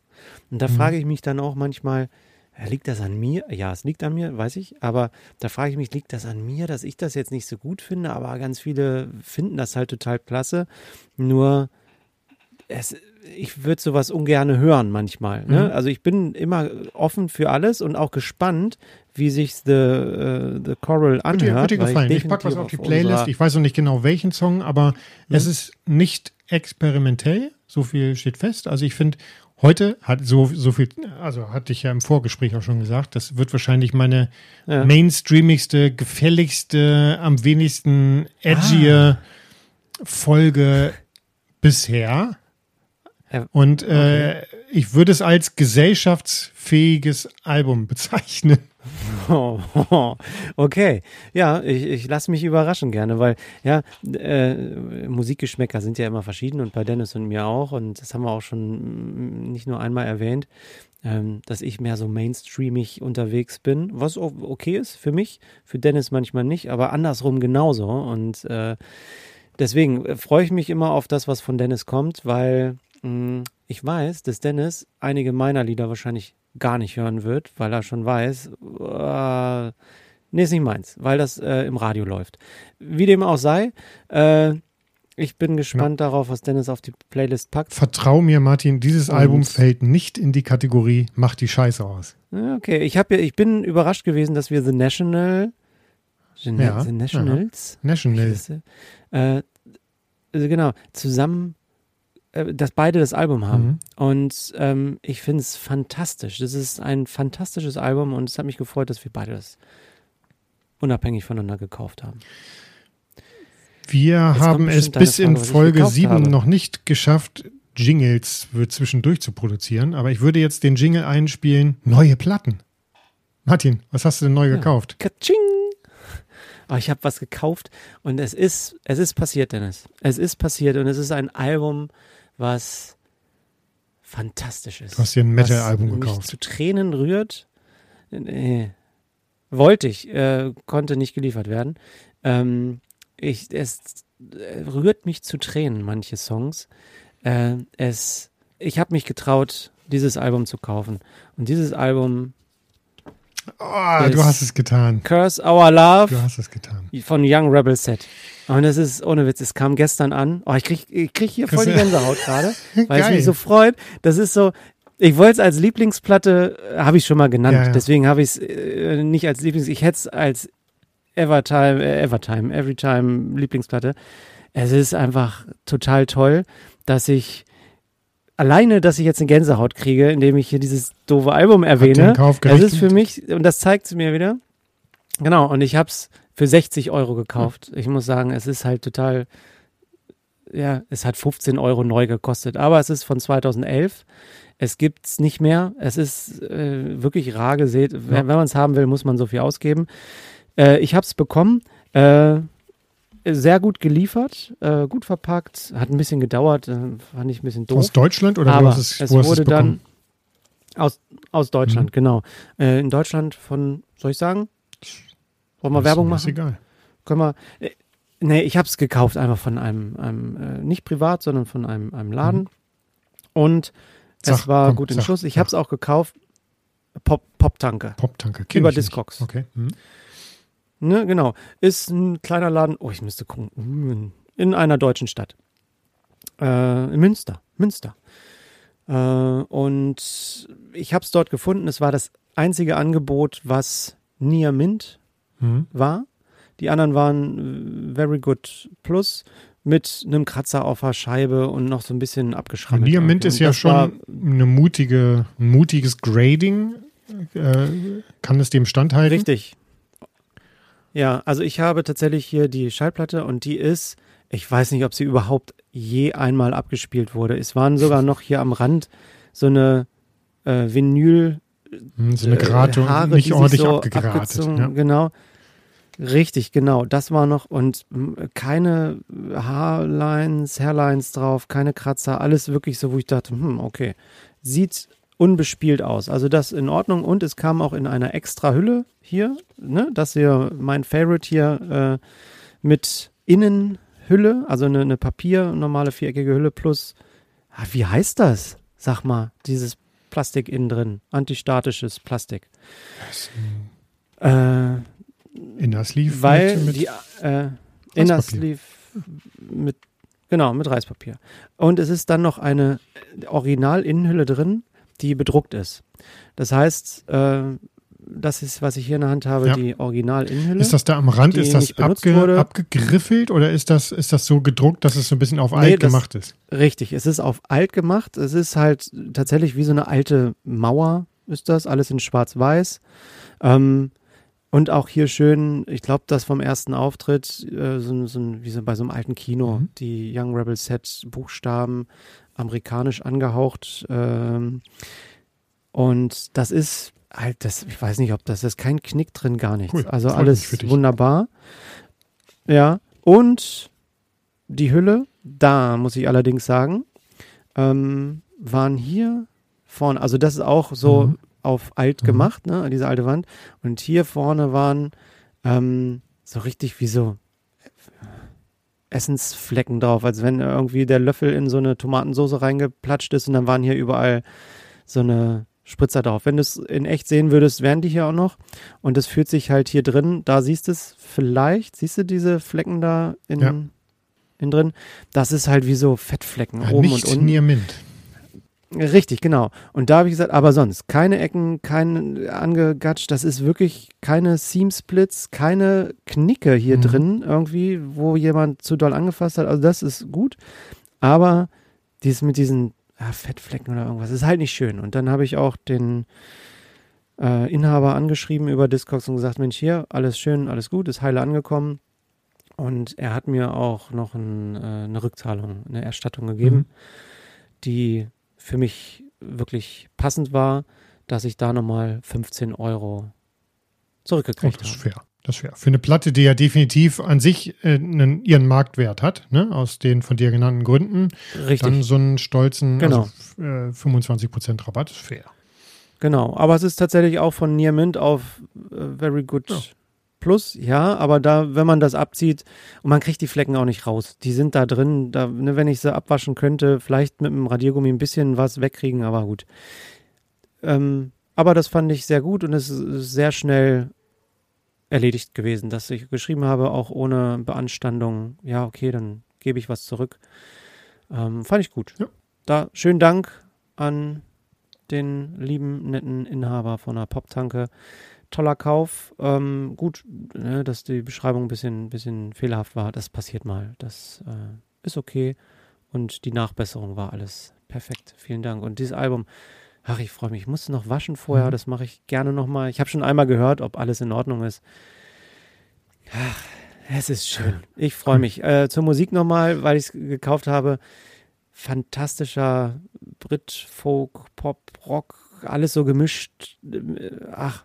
Und da mhm. frage ich mich dann auch manchmal, Liegt das an mir? Ja, es liegt an mir, weiß ich. Aber da frage ich mich, liegt das an mir, dass ich das jetzt nicht so gut finde? Aber ganz viele finden das halt total klasse. Nur es, ich würde sowas ungern hören manchmal. Ne? Mhm. Also ich bin immer offen für alles und auch gespannt, wie sich The, uh, the Coral anhört. Würde dir gefallen. Ich, ich packe was auf die Playlist. Ich weiß noch nicht genau welchen Song, aber mhm. es ist nicht experimentell. So viel steht fest. Also ich finde, heute hat so, so viel, also hatte ich ja im Vorgespräch auch schon gesagt, das wird wahrscheinlich meine ja. mainstreamigste, gefälligste, am wenigsten edgy ah. Folge bisher. Und äh, okay. ich würde es als gesellschaftsfähiges Album bezeichnen. *laughs* Okay, ja, ich, ich lasse mich überraschen gerne, weil ja, äh, Musikgeschmäcker sind ja immer verschieden und bei Dennis und mir auch und das haben wir auch schon nicht nur einmal erwähnt, ähm, dass ich mehr so mainstreamig unterwegs bin, was okay ist für mich, für Dennis manchmal nicht, aber andersrum genauso und äh, deswegen äh, freue ich mich immer auf das, was von Dennis kommt, weil mm, ich weiß, dass Dennis einige meiner Lieder wahrscheinlich gar nicht hören wird, weil er schon weiß, äh, nee, ist nicht meins, weil das äh, im Radio läuft. Wie dem auch sei, äh, ich bin gespannt ja. darauf, was Dennis auf die Playlist packt. Vertrau mir, Martin, dieses Und Album fällt nicht in die Kategorie Mach die Scheiße aus. Okay, ich, hab, ich bin überrascht gewesen, dass wir The National. Gen ja, The Nationals? Ja. Nationals. Äh, genau, zusammen dass beide das Album haben. Mhm. Und ähm, ich finde es fantastisch. Das ist ein fantastisches Album und es hat mich gefreut, dass wir beide das unabhängig voneinander gekauft haben. Wir Jetzt haben es bis Frage, in Folge 7 noch nicht geschafft, Jingles für zwischendurch zu produzieren, aber ich würde jetzt den Jingle einspielen, neue Platten. Martin, was hast du denn neu ja. gekauft? Katsching! Oh, ich habe was gekauft und es ist, es ist passiert, Dennis. Es ist passiert und es ist ein Album, was fantastisch ist. Du hast dir ein Metal-Album gekauft. Mich zu Tränen rührt. Nee. Wollte ich, äh, konnte nicht geliefert werden. Ähm, ich, es äh, rührt mich zu Tränen, manche Songs. Äh, es, ich habe mich getraut, dieses Album zu kaufen. Und dieses Album. Oh, du hast es getan. Curse Our Love. Du hast es getan. Von Young Rebel Set. Und das ist ohne Witz, es kam gestern an. Oh, ich krieg, ich krieg hier voll die Gänsehaut gerade, *laughs* weil es mich so freut. Das ist so, ich wollte es als Lieblingsplatte, äh, habe ich schon mal genannt. Ja, ja. Deswegen habe ich es äh, nicht als Lieblings, ich hätte es als Evertime, äh, Evertime, Everytime Lieblingsplatte. Es ist einfach total toll, dass ich alleine, dass ich jetzt eine Gänsehaut kriege, indem ich hier dieses doofe Album erwähne. Es ist für mich, und das zeigt es mir wieder. Genau, und ich habe es für 60 Euro gekauft. Ich muss sagen, es ist halt total, ja, es hat 15 Euro neu gekostet, aber es ist von 2011. Es gibt es nicht mehr. Es ist äh, wirklich rar gesät. Ja. Wenn, wenn man es haben will, muss man so viel ausgeben. Äh, ich habe es bekommen. Äh, sehr gut geliefert, äh, gut verpackt, hat ein bisschen gedauert, äh, fand ich ein bisschen doof. Aus Deutschland oder aber wo es, es wurde es dann aus, aus Deutschland, mhm. genau. Äh, in Deutschland von, soll ich sagen? Wollen wir Werbung machen? Ist egal. Können wir. Äh, nee, ich habe es gekauft, einfach von einem, einem äh, nicht privat, sondern von einem, einem Laden. Mhm. Und sag, es war komm, gut in sag, Schuss. Ich habe es auch gekauft. Pop, Pop-Tanke. Pop-Tanke. Über Discogs. Okay. Mhm. Ne, genau. Ist ein kleiner Laden. Oh, ich müsste gucken. In einer deutschen Stadt. Äh, in Münster. Münster. Äh, und ich habe es dort gefunden. Es war das einzige Angebot, was Nia Mint mhm. war. Die anderen waren äh, Very Good Plus mit einem Kratzer auf der Scheibe und noch so ein bisschen abgeschrammelt. Diamant ist ja schon eine mutige, ein mutiges Grading. Äh, kann es dem standhalten? Richtig. Ja, also ich habe tatsächlich hier die Schallplatte und die ist, ich weiß nicht, ob sie überhaupt je einmal abgespielt wurde. Es waren sogar noch hier am Rand so eine äh, Vinyl. Hm, so eine Gratung, äh, Haare, nicht ordentlich so abgegratet. Ja. Genau. Richtig, genau. Das war noch und keine Haarlines, Hairlines drauf, keine Kratzer, alles wirklich so, wo ich dachte, hm, okay, sieht unbespielt aus. Also das in Ordnung und es kam auch in einer extra Hülle hier, ne, das hier mein Favorite hier äh, mit Innenhülle, also eine, eine Papier, normale viereckige Hülle plus, ah, wie heißt das? Sag mal, dieses Plastik innen drin, antistatisches Plastik. Äh, Inner Sleeve weil mit, mit die äh, Inner Sleeve mit genau mit Reispapier und es ist dann noch eine Original-Innenhülle drin, die bedruckt ist. Das heißt, äh, das ist, was ich hier in der Hand habe, ja. die Original-Innenhülle. Ist das da am Rand, ist das abge abgegriffelt oder ist das, ist das so gedruckt, dass es so ein bisschen auf nee, alt gemacht ist? Richtig, es ist auf alt gemacht. Es ist halt tatsächlich wie so eine alte Mauer, ist das, alles in schwarz-weiß. Ähm, und auch hier schön, ich glaube, das vom ersten Auftritt, äh, so, so, wie so bei so einem alten Kino, mhm. die Young Rebel Set Buchstaben, amerikanisch angehaucht. Ähm, und das ist halt, das, ich weiß nicht, ob das ist kein Knick drin, gar nichts. Cool. Also alles wunderbar. Ja, und die Hülle, da muss ich allerdings sagen, ähm, waren hier vorne, also das ist auch so mhm. auf alt mhm. gemacht, ne, diese alte Wand. Und hier vorne waren ähm, so richtig wie so Essensflecken drauf, als wenn irgendwie der Löffel in so eine Tomatensauce reingeplatscht ist und dann waren hier überall so eine Spritzer drauf. Wenn du es in echt sehen würdest, wären die hier auch noch. Und das fühlt sich halt hier drin, da siehst du es vielleicht, siehst du diese Flecken da in, ja. in drin? Das ist halt wie so Fettflecken ja, oben und unten. Mint. Richtig, genau. Und da habe ich gesagt, aber sonst keine Ecken, kein angegatscht. Das ist wirklich keine Seam-Splits, keine Knicke hier mhm. drin irgendwie, wo jemand zu doll angefasst hat. Also das ist gut. Aber dieses mit diesen ja, Fettflecken oder irgendwas, ist halt nicht schön. Und dann habe ich auch den äh, Inhaber angeschrieben über Discogs und gesagt, Mensch, hier, alles schön, alles gut, ist heile angekommen. Und er hat mir auch noch ein, äh, eine Rückzahlung, eine Erstattung gegeben, mhm. die für mich wirklich passend war, dass ich da nochmal 15 Euro zurückgekriegt habe. Das ist fair. Das ist fair. Für eine Platte, die ja definitiv an sich äh, einen, ihren Marktwert hat, ne? aus den von dir genannten Gründen. Richtig. Dann so einen stolzen genau. also, äh, 25% Rabatt ist fair. Genau, aber es ist tatsächlich auch von Near Mint auf äh, Very Good ja. Plus, ja, aber da, wenn man das abzieht und man kriegt die Flecken auch nicht raus. Die sind da drin, da, ne, wenn ich sie abwaschen könnte, vielleicht mit einem Radiergummi ein bisschen was wegkriegen, aber gut. Ähm, aber das fand ich sehr gut und es ist sehr schnell erledigt gewesen, dass ich geschrieben habe, auch ohne Beanstandung. Ja, okay, dann gebe ich was zurück. Ähm, fand ich gut. Ja. Da schönen Dank an den lieben, netten Inhaber von der Poptanke toller Kauf. Ähm, gut, ne, dass die Beschreibung ein bisschen, bisschen fehlerhaft war, das passiert mal. Das äh, ist okay. Und die Nachbesserung war alles perfekt. Vielen Dank. Und dieses Album, ach, ich freue mich. Ich musste noch waschen vorher, mhm. das mache ich gerne nochmal. Ich habe schon einmal gehört, ob alles in Ordnung ist. Ach, es ist schön. Ich freue mich. Äh, zur Musik nochmal, weil ich es gekauft habe. Fantastischer Brit, Folk, Pop, Rock, alles so gemischt. Äh, ach,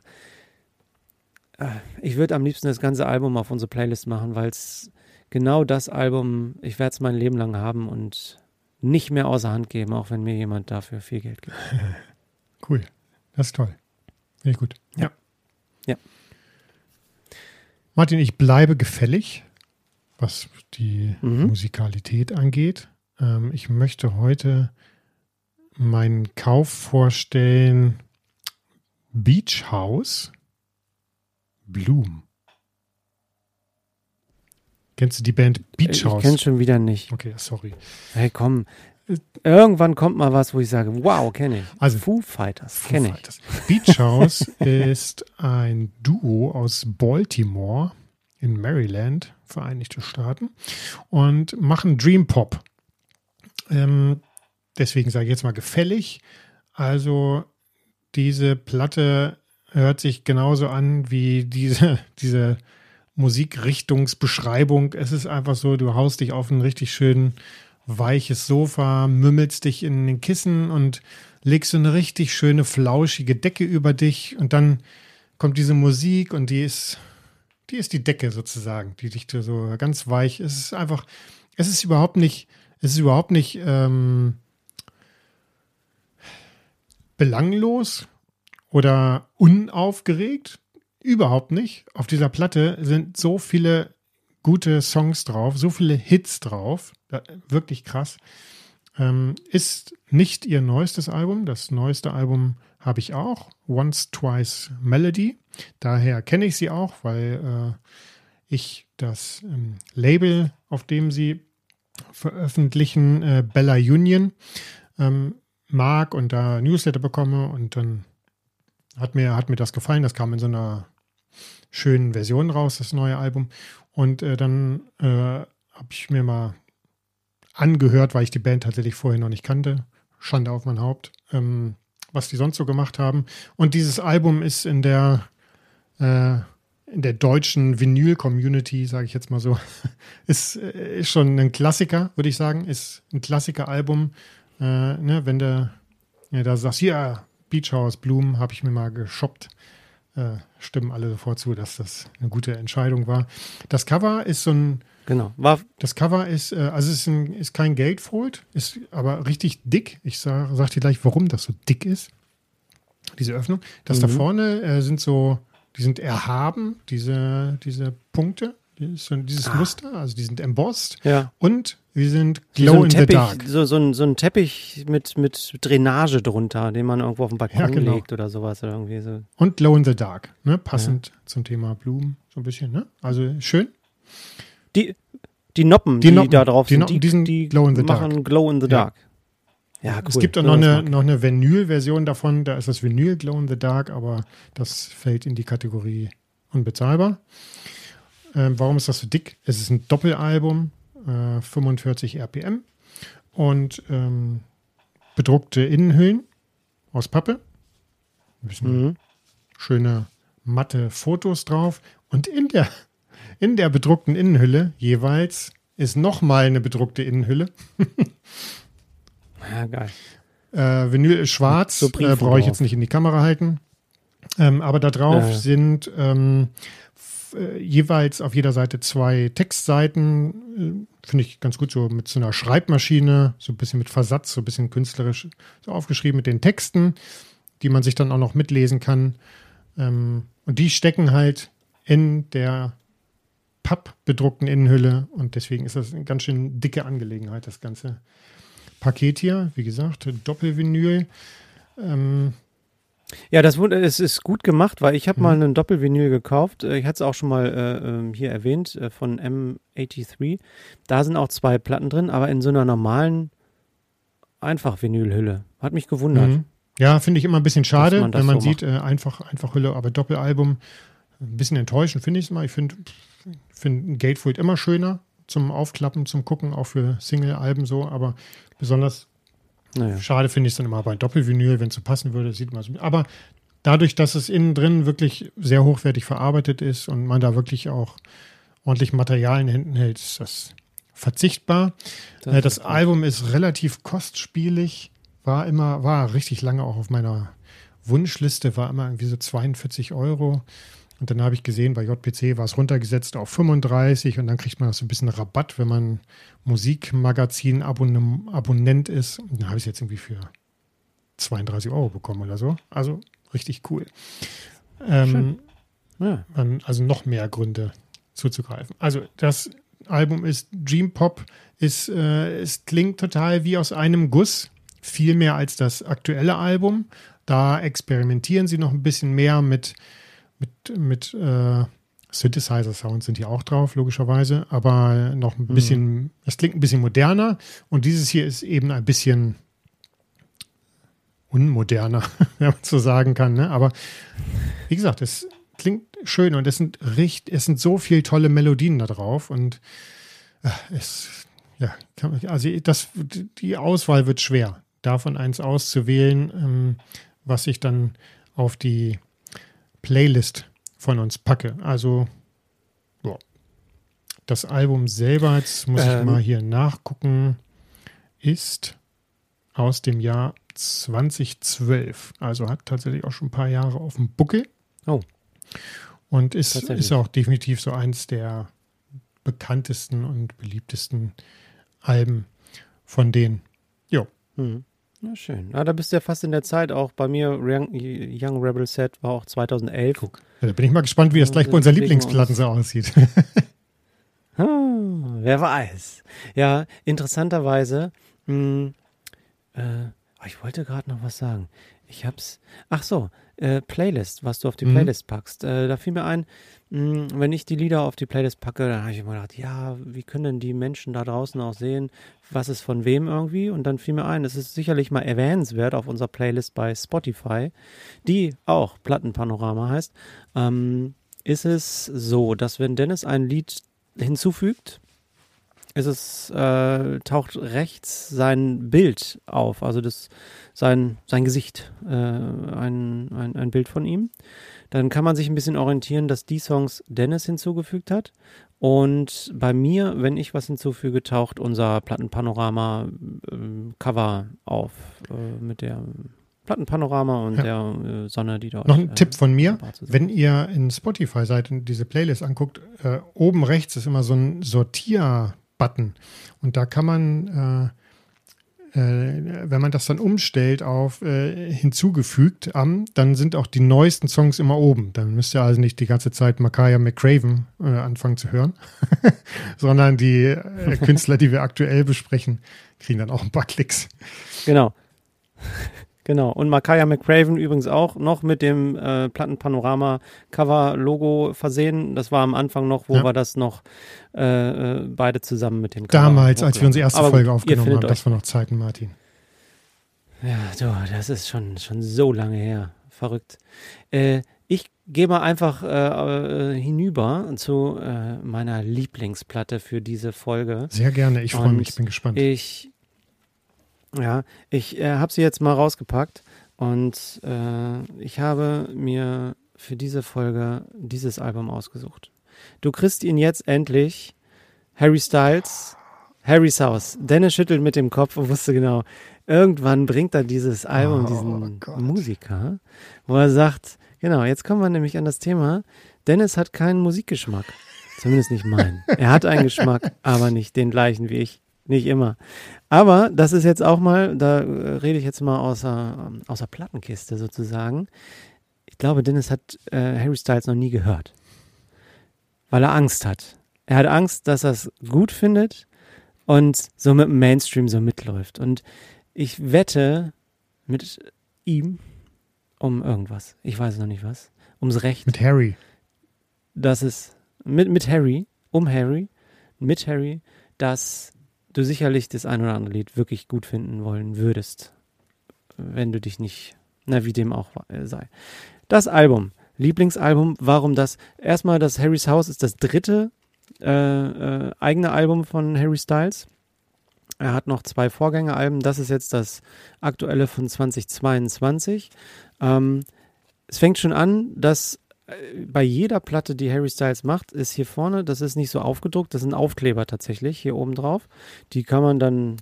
äh, ich würde am liebsten das ganze Album auf unsere Playlist machen, weil es genau das Album, ich werde es mein Leben lang haben und nicht mehr außer Hand geben, auch wenn mir jemand dafür viel Geld gibt. *laughs* Cool. Das ist toll. Finde ich gut. Ja. Ja. Martin, ich bleibe gefällig, was die mhm. Musikalität angeht. Ähm, ich möchte heute meinen Kauf vorstellen. Beach House Bloom. Kennst du die Band Beach House? Ich kenne schon wieder nicht. Okay, sorry. Hey, komm. Irgendwann kommt mal was, wo ich sage, wow, kenne ich. Also Foo Fighters, kenne ich. Beach House *laughs* ist ein Duo aus Baltimore in Maryland, Vereinigte Staaten, und machen Dream Pop. Ähm, deswegen sage ich jetzt mal gefällig. Also diese Platte hört sich genauso an wie diese, *laughs* diese Musikrichtungsbeschreibung. Es ist einfach so, du haust dich auf ein richtig schön weiches Sofa, mümmelst dich in den Kissen und legst so eine richtig schöne flauschige Decke über dich und dann kommt diese Musik und die ist, die ist die Decke sozusagen, die dich so ganz weich. Es ist einfach, es ist überhaupt nicht, es ist überhaupt nicht ähm, belanglos oder unaufgeregt. Überhaupt nicht. Auf dieser Platte sind so viele gute Songs drauf, so viele Hits drauf. Wirklich krass. Ähm, ist nicht ihr neuestes Album. Das neueste Album habe ich auch. Once, Twice Melody. Daher kenne ich sie auch, weil äh, ich das ähm, Label, auf dem sie veröffentlichen, äh, Bella Union, ähm, mag und da Newsletter bekomme und dann hat mir, hat mir das gefallen. Das kam in so einer schönen Version raus, das neue Album. Und äh, dann äh, habe ich mir mal angehört, weil ich die Band tatsächlich vorher noch nicht kannte. Schande auf mein Haupt, ähm, was die sonst so gemacht haben. Und dieses Album ist in der, äh, in der deutschen Vinyl-Community, sage ich jetzt mal so, *laughs* ist, äh, ist schon ein Klassiker, würde ich sagen. Ist ein Klassiker-Album. Äh, ne, wenn du ja, da sagst, ja, Beach House Blumen habe ich mir mal geshoppt. Äh, stimmen alle sofort zu, dass das eine gute Entscheidung war. Das Cover ist so ein. Genau. War das Cover ist, äh, also es ist, ein, ist kein Gatefold, ist aber richtig dick. Ich sage sag dir gleich, warum das so dick ist. Diese Öffnung. Das mhm. da vorne äh, sind so, die sind erhaben, diese, diese Punkte. Dieses ah. Muster, also die sind embossed. Ja. Und wir sind Glow so in Teppich, the Dark. So, so, ein, so ein Teppich mit, mit Drainage drunter, den man irgendwo auf dem Balkon ja, genau. legt oder sowas. Oder irgendwie so. Und Glow in the Dark, ne? passend ja. zum Thema Blumen, so ein bisschen. Ne? Also schön. Die, die Noppen, die, Noppen, die da drauf die sind, die, die Glow in the machen Dark. Glow in the Dark. Ja, cool. Es gibt auch noch eine, noch eine Vinyl-Version davon, da ist das Vinyl Glow in the Dark, aber das fällt in die Kategorie unbezahlbar. Ähm, warum ist das so dick? Es ist ein Doppelalbum, äh, 45 RPM und ähm, bedruckte Innenhüllen aus Pappe. Ein bisschen mhm. schöne matte Fotos drauf. Und in der, in der bedruckten Innenhülle jeweils ist nochmal eine bedruckte Innenhülle. ja, geil. Äh, Vinyl ist schwarz, so äh, brauche ich jetzt nicht in die Kamera halten. Ähm, aber da drauf äh. sind ähm, äh, jeweils auf jeder Seite zwei Textseiten. Äh, Finde ich ganz gut, so mit so einer Schreibmaschine, so ein bisschen mit Versatz, so ein bisschen künstlerisch so aufgeschrieben mit den Texten, die man sich dann auch noch mitlesen kann. Ähm, und die stecken halt in der pappbedruckten Innenhülle und deswegen ist das eine ganz schön dicke Angelegenheit, das ganze Paket hier. Wie gesagt, Doppelvinyl. Ähm, ja, das es ist gut gemacht, weil ich habe mhm. mal einen Doppelvinyl gekauft. Ich hatte es auch schon mal äh, ähm, hier erwähnt äh, von M83. Da sind auch zwei Platten drin, aber in so einer normalen einfach Vinylhülle. Hat mich gewundert. Mhm. Ja, finde ich immer ein bisschen schade, man wenn man so sieht, äh, einfach, einfach Hülle, aber Doppelalbum. Ein bisschen enttäuschend finde ich es mal. Ich finde find ein Gatefold immer schöner zum Aufklappen, zum Gucken, auch für Single-Alben so, aber besonders naja. Schade finde ich es dann immer bei Doppelvinyl, wenn es so passen würde, sieht man so. Aber dadurch, dass es innen drin wirklich sehr hochwertig verarbeitet ist und man da wirklich auch ordentlich Material in Händen hält, ist das verzichtbar. Das, äh, das Album ist relativ kostspielig, war immer, war richtig lange auch auf meiner Wunschliste, war immer irgendwie so 42 Euro. Und dann habe ich gesehen, bei JPC war es runtergesetzt auf 35 und dann kriegt man so ein bisschen Rabatt, wenn man Musikmagazin-Abonnent ist. Und dann habe ich es jetzt irgendwie für 32 Euro bekommen oder so. Also richtig cool. Ähm, ja. Also noch mehr Gründe zuzugreifen. Also das Album ist Dream Pop, ist, äh, es klingt total wie aus einem Guss, viel mehr als das aktuelle Album. Da experimentieren sie noch ein bisschen mehr mit mit, mit äh, Synthesizer-Sounds sind hier auch drauf, logischerweise, aber noch ein bisschen, mhm. es klingt ein bisschen moderner und dieses hier ist eben ein bisschen unmoderner, *laughs* wenn man so sagen kann. Ne? Aber wie gesagt, es klingt schön und es sind richtig, es sind so viele tolle Melodien da drauf und äh, es, ja, kann, also das, die Auswahl wird schwer, davon eins auszuwählen, ähm, was ich dann auf die Playlist von uns packe. Also, ja. das Album selber, jetzt muss ähm. ich mal hier nachgucken, ist aus dem Jahr 2012. Also hat tatsächlich auch schon ein paar Jahre auf dem Buckel. Oh. Und ist, ist auch definitiv so eins der bekanntesten und beliebtesten Alben von denen. Jo. Mhm. Na schön. Ja, da bist du ja fast in der Zeit auch. Bei mir, Young, Young Rebel Set war auch 2011. Guck. Ja, da bin ich mal gespannt, wie das gleich bei unseren Lieblingsplatten so aussieht. hm, wer weiß. Ja, interessanterweise, mh, hm, äh, ich wollte gerade noch was sagen. Ich hab's. Ach so, äh, Playlist, was du auf die mhm. Playlist packst. Äh, da fiel mir ein, wenn ich die Lieder auf die Playlist packe, dann habe ich immer gedacht, ja, wie können denn die Menschen da draußen auch sehen, was ist von wem irgendwie? Und dann fiel mir ein, es ist sicherlich mal erwähnenswert auf unserer Playlist bei Spotify, die auch Plattenpanorama heißt, ähm, ist es so, dass wenn Dennis ein Lied hinzufügt, ist es, äh, taucht rechts sein Bild auf, also das, sein, sein Gesicht, äh, ein, ein, ein Bild von ihm. Dann kann man sich ein bisschen orientieren, dass die Songs Dennis hinzugefügt hat. Und bei mir, wenn ich was hinzufüge, taucht unser Plattenpanorama-Cover äh, auf äh, mit der Plattenpanorama und ja. der äh, Sonne, die dort. Noch ein äh, Tipp von mir, wenn ihr in Spotify seid und diese Playlist anguckt, äh, oben rechts ist immer so ein Sortier- Button. Und da kann man, äh, wenn man das dann umstellt auf äh, hinzugefügt am, dann sind auch die neuesten Songs immer oben. Dann müsst ihr also nicht die ganze Zeit Makaya McCraven äh, anfangen zu hören, *laughs* sondern die äh, Künstler, die wir aktuell besprechen, kriegen dann auch ein paar Klicks. Genau. Genau. Und Makaya McCraven übrigens auch noch mit dem äh, Plattenpanorama-Cover-Logo versehen. Das war am Anfang noch, wo ja. wir das noch äh, äh beide zusammen mit dem Cover Damals, als wir unsere erste Aber Folge aufgenommen haben, das war noch Zeiten, Martin. Ja, du, das ist schon, schon so lange her. Verrückt. Äh, ich gehe mal einfach äh, äh, hinüber zu äh, meiner Lieblingsplatte für diese Folge. Sehr gerne, ich freue mich, ich bin gespannt. Ich ja, ich äh, habe sie jetzt mal rausgepackt und äh, ich habe mir für diese Folge dieses Album ausgesucht. Du kriegst ihn jetzt endlich. Harry Styles, Harry's House. Dennis schüttelt mit dem Kopf und wusste genau, irgendwann bringt er dieses Album, oh, diesen Gott. Musiker, wo er sagt, genau, jetzt kommen wir nämlich an das Thema, Dennis hat keinen Musikgeschmack. Zumindest nicht meinen. Er hat einen Geschmack, *laughs* aber nicht den gleichen wie ich. Nicht immer. Aber das ist jetzt auch mal, da äh, rede ich jetzt mal außer, außer Plattenkiste sozusagen. Ich glaube, Dennis hat äh, Harry Styles noch nie gehört. Weil er Angst hat. Er hat Angst, dass er es gut findet und so mit dem Mainstream so mitläuft. Und ich wette mit ihm um irgendwas. Ich weiß noch nicht was. Ums Recht. Mit Harry. Das ist mit, mit Harry, um Harry, mit Harry, dass du sicherlich das ein oder andere Lied wirklich gut finden wollen würdest, wenn du dich nicht, na wie dem auch äh, sei. Das Album, Lieblingsalbum, warum das? Erstmal, das Harry's House ist das dritte äh, äh, eigene Album von Harry Styles. Er hat noch zwei Vorgängeralben. Das ist jetzt das aktuelle von 2022. Ähm, es fängt schon an, dass bei jeder Platte, die Harry Styles macht, ist hier vorne, das ist nicht so aufgedruckt, das sind Aufkleber tatsächlich hier oben drauf. Die kann man dann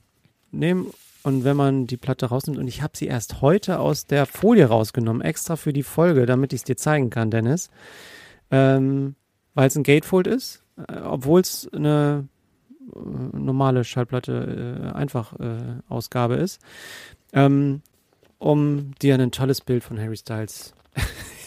nehmen und wenn man die Platte rausnimmt, und ich habe sie erst heute aus der Folie rausgenommen, extra für die Folge, damit ich es dir zeigen kann, Dennis, ähm, weil es ein Gatefold ist, äh, obwohl es eine äh, normale Schallplatte äh, einfach äh, Ausgabe ist, ähm, um dir ein tolles Bild von Harry Styles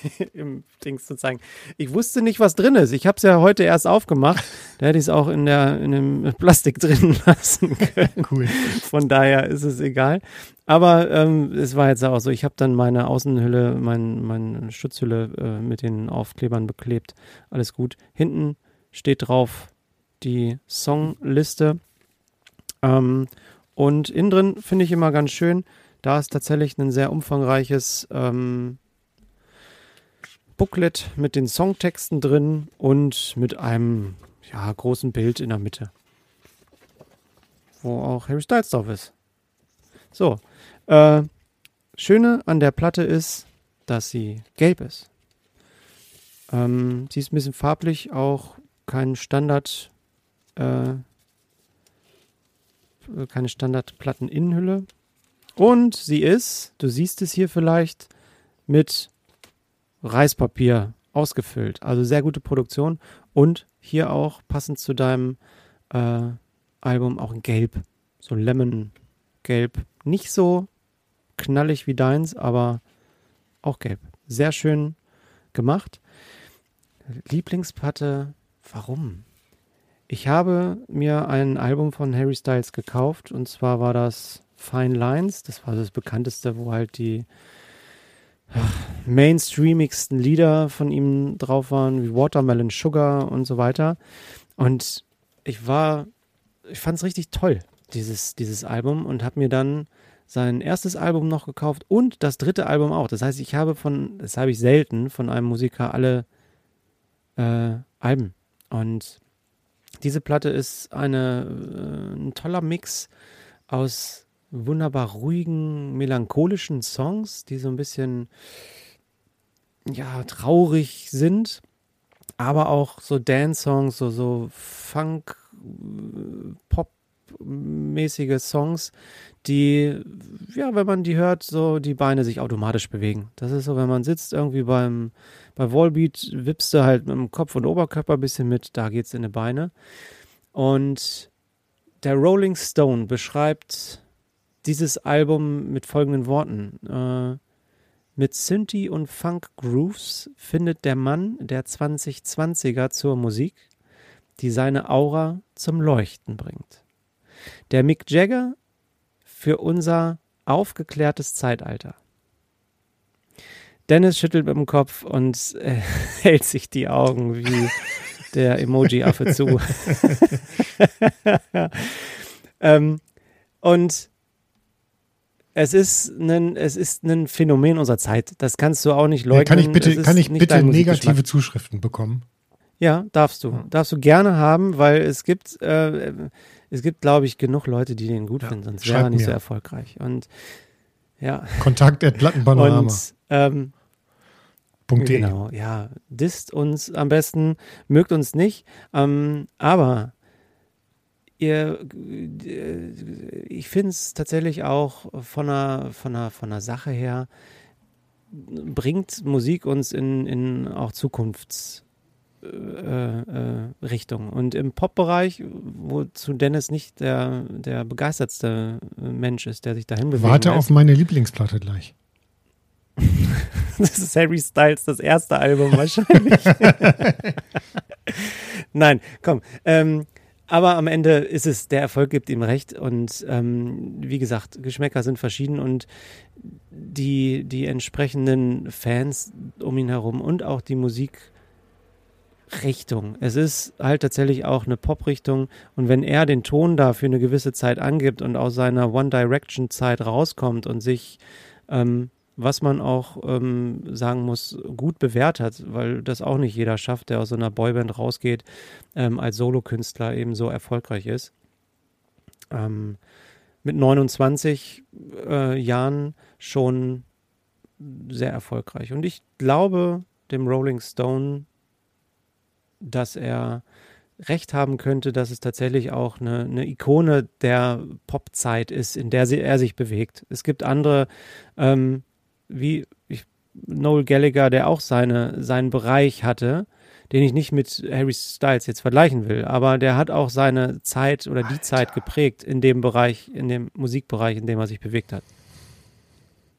*laughs* im Dings zu zeigen. Ich wusste nicht, was drin ist. Ich habe es ja heute erst aufgemacht. *laughs* Da hätte ich es auch in, der, in dem Plastik drin *laughs* lassen können. Cool. Von daher ist es egal. Aber ähm, es war jetzt auch so, ich habe dann meine Außenhülle, mein, meine Schutzhülle äh, mit den Aufklebern beklebt. Alles gut. Hinten steht drauf die Songliste. Ähm, und innen drin finde ich immer ganz schön. Da ist tatsächlich ein sehr umfangreiches ähm, Booklet mit den Songtexten drin und mit einem ja, großen Bild in der Mitte. Wo auch Harry Styles drauf ist. So. Äh, Schöne an der Platte ist, dass sie gelb ist. Ähm, sie ist ein bisschen farblich, auch kein Standard, äh, keine Standardplatteninnenhülle. Und sie ist, du siehst es hier vielleicht, mit Reispapier ausgefüllt. Also sehr gute Produktion und hier auch passend zu deinem äh, Album auch in Gelb, so Lemon Gelb. Nicht so knallig wie deins, aber auch gelb. Sehr schön gemacht. Lieblingsplatte, warum? Ich habe mir ein Album von Harry Styles gekauft und zwar war das Fine Lines. Das war das bekannteste, wo halt die mainstreamigsten Lieder von ihm drauf waren, wie Watermelon Sugar und so weiter. Und ich war, ich fand es richtig toll, dieses, dieses Album, und habe mir dann sein erstes Album noch gekauft und das dritte Album auch. Das heißt, ich habe von, das habe ich selten von einem Musiker alle äh, Alben. Und diese Platte ist eine, äh, ein toller Mix aus wunderbar ruhigen, melancholischen Songs, die so ein bisschen ja, traurig sind, aber auch so Dance-Songs, so, so Funk, Pop-mäßige Songs, die, ja, wenn man die hört, so die Beine sich automatisch bewegen. Das ist so, wenn man sitzt irgendwie beim, bei Wallbeat, wippst du halt mit dem Kopf und Oberkörper ein bisschen mit, da geht's in die Beine. Und der Rolling Stone beschreibt dieses Album mit folgenden Worten. Äh, mit Synthi und Funk Grooves findet der Mann der 2020er zur Musik, die seine Aura zum Leuchten bringt. Der Mick Jagger für unser aufgeklärtes Zeitalter. Dennis schüttelt mit dem Kopf und äh, *laughs* hält sich die Augen wie der Emoji-Affe zu. *laughs* ähm, und es ist, ein, es ist ein Phänomen unserer Zeit. Das kannst du auch nicht leugnen. Kann ich bitte, kann ich bitte negative Zuschriften bekommen? Ja, darfst du. Darfst du gerne haben, weil es gibt, äh, es gibt, glaube ich, genug Leute, die den gut ja, finden, sonst wäre er nicht mir. so erfolgreich. Und ja. Kontakt at Plattenpanorama. Ähm, Genau, ja. Disst uns am besten, mögt uns nicht. Ähm, aber ihr, äh, ich finde es tatsächlich auch von einer, von, einer, von einer Sache her, bringt Musik uns in, in auch Zukunfts- äh, äh, Richtung. Und im Pop-Bereich, wozu Dennis nicht der, der begeistertste Mensch ist, der sich dahin bewegt. Warte lässt. auf meine Lieblingsplatte gleich. *laughs* das ist Harry Styles, das erste Album wahrscheinlich. *laughs* Nein, komm. Ähm, aber am Ende ist es, der Erfolg gibt ihm recht. Und ähm, wie gesagt, Geschmäcker sind verschieden und die, die entsprechenden Fans um ihn herum und auch die Musik Richtung. Es ist halt tatsächlich auch eine Pop-Richtung. Und wenn er den Ton da für eine gewisse Zeit angibt und aus seiner One Direction-Zeit rauskommt und sich, ähm, was man auch ähm, sagen muss, gut bewährt hat, weil das auch nicht jeder schafft, der aus so einer Boyband rausgeht, ähm, als Solokünstler eben so erfolgreich ist. Ähm, mit 29 äh, Jahren schon sehr erfolgreich. Und ich glaube, dem Rolling Stone dass er recht haben könnte, dass es tatsächlich auch eine, eine Ikone der Popzeit ist, in der sie, er sich bewegt. Es gibt andere, ähm, wie ich, Noel Gallagher, der auch seine, seinen Bereich hatte, den ich nicht mit Harry Styles jetzt vergleichen will, aber der hat auch seine Zeit oder die Alter. Zeit geprägt in dem Bereich, in dem Musikbereich, in dem er sich bewegt hat.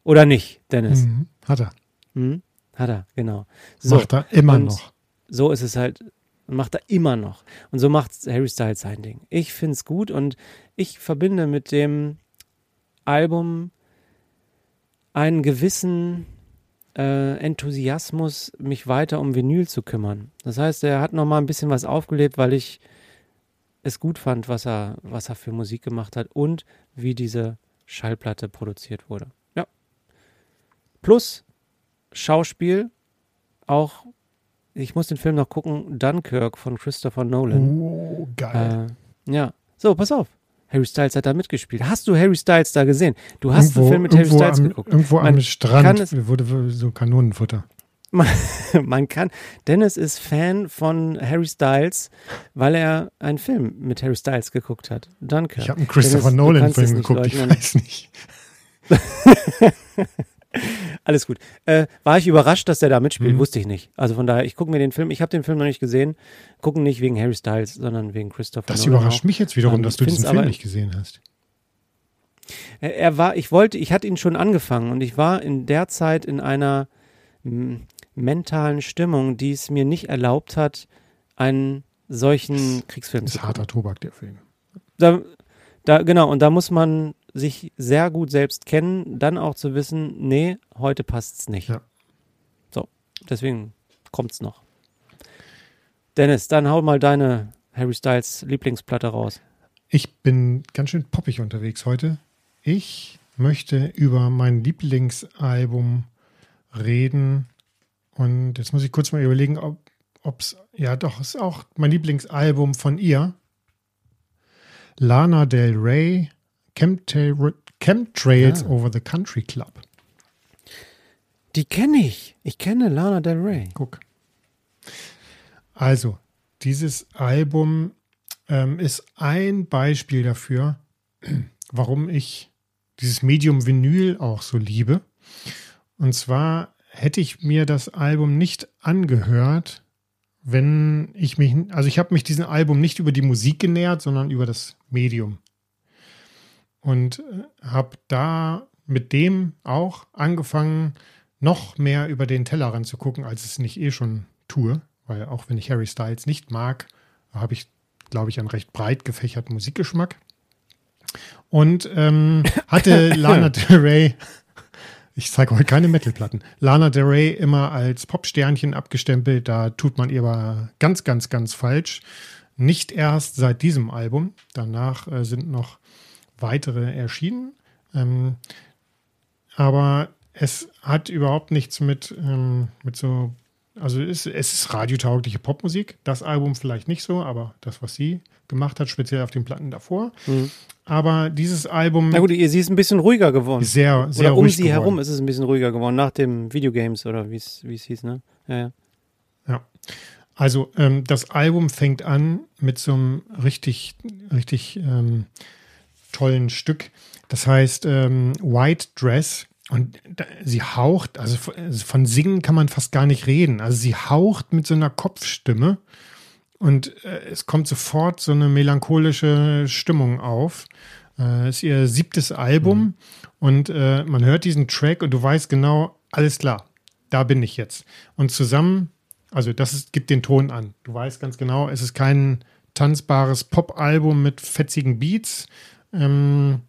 Oder nicht, Dennis? Mhm, hat er. Mhm, hat er, genau. So, Macht er immer noch so ist es halt, macht er immer noch. Und so macht Harry Styles sein Ding. Ich finde es gut und ich verbinde mit dem Album einen gewissen äh, Enthusiasmus, mich weiter um Vinyl zu kümmern. Das heißt, er hat noch mal ein bisschen was aufgelebt, weil ich es gut fand, was er, was er für Musik gemacht hat und wie diese Schallplatte produziert wurde. Ja. Plus Schauspiel, auch ich muss den Film noch gucken, Dunkirk von Christopher Nolan. Oh, geil. Äh, ja. So, pass auf. Harry Styles hat da mitgespielt. Hast du Harry Styles da gesehen? Du hast irgendwo, den Film mit Harry Styles am, geguckt. Irgendwo man am Strand es, wurde so Kanonenfutter. Man, *laughs* man, kann, Dennis ist Fan von Harry Styles, weil er einen Film mit Harry Styles geguckt hat. Dunkirk. Ich habe einen Christopher Nolan-Film geguckt, ich weiß nicht. *laughs* *laughs* Alles gut. Äh, war ich überrascht, dass der da mitspielt? Mhm. Wusste ich nicht. Also von daher, ich gucke mir den Film, ich habe den Film noch nicht gesehen. Gucken nicht wegen Harry Styles, sondern wegen Christopher Das Nolan überrascht auch. mich jetzt wiederum, ähm, dass du diesen Film nicht gesehen hast. Er, war, ich wollte, ich hatte ihn schon angefangen und ich war in der Zeit in einer mentalen Stimmung, die es mir nicht erlaubt hat, einen solchen Kriegsfilm zu gucken. Das ist harter Tobak, der Film. Da, da, genau, und da muss man sich sehr gut selbst kennen, dann auch zu wissen, nee, heute passt es nicht. Ja. So, deswegen kommt es noch. Dennis, dann hau mal deine Harry Styles Lieblingsplatte raus. Ich bin ganz schön poppig unterwegs heute. Ich möchte über mein Lieblingsalbum reden. Und jetzt muss ich kurz mal überlegen, ob es, ja doch, ist auch mein Lieblingsalbum von ihr. Lana Del Rey, Chemtra Chemtrails ah. Over the Country Club. Die kenne ich. Ich kenne Lana Del Rey. Guck. Also, dieses Album ähm, ist ein Beispiel dafür, *clears throat* warum ich dieses Medium Vinyl auch so liebe. Und zwar hätte ich mir das Album nicht angehört, wenn ich mich, also ich habe mich diesem Album nicht über die Musik genähert, sondern über das Medium. Und äh, habe da mit dem auch angefangen, noch mehr über den Tellerrand zu gucken, als es nicht eh schon tue. Weil auch wenn ich Harry Styles nicht mag, habe ich, glaube ich, einen recht breit gefächerten Musikgeschmack. Und ähm, *laughs* hatte Lana *laughs* Del Rey, ich zeige heute keine Metalplatten, Lana Del Rey immer als Popsternchen abgestempelt. Da tut man ihr aber ganz, ganz, ganz falsch. Nicht erst seit diesem Album. Danach äh, sind noch weitere erschienen. Ähm, aber es hat überhaupt nichts mit, ähm, mit so, also es, es ist radiotaugliche Popmusik. Das Album vielleicht nicht so, aber das, was sie gemacht hat, speziell auf den Platten davor. Mhm. Aber dieses Album. Na gut, sie ist ein bisschen ruhiger geworden. Sehr, sehr oder um ruhig sie geworden. herum ist es ein bisschen ruhiger geworden, nach dem Videogames oder wie es hieß, ne? Ja, ja. ja. Also ähm, das Album fängt an mit so einem richtig, richtig ähm, tollen Stück. Das heißt ähm, White Dress. Und sie haucht, also von Singen kann man fast gar nicht reden. Also sie haucht mit so einer Kopfstimme und äh, es kommt sofort so eine melancholische Stimmung auf. Äh, ist ihr siebtes Album mhm. und äh, man hört diesen Track und du weißt genau, alles klar, da bin ich jetzt. Und zusammen, also das ist, gibt den Ton an. Du weißt ganz genau, es ist kein tanzbares Pop-Album mit fetzigen Beats. Ähm,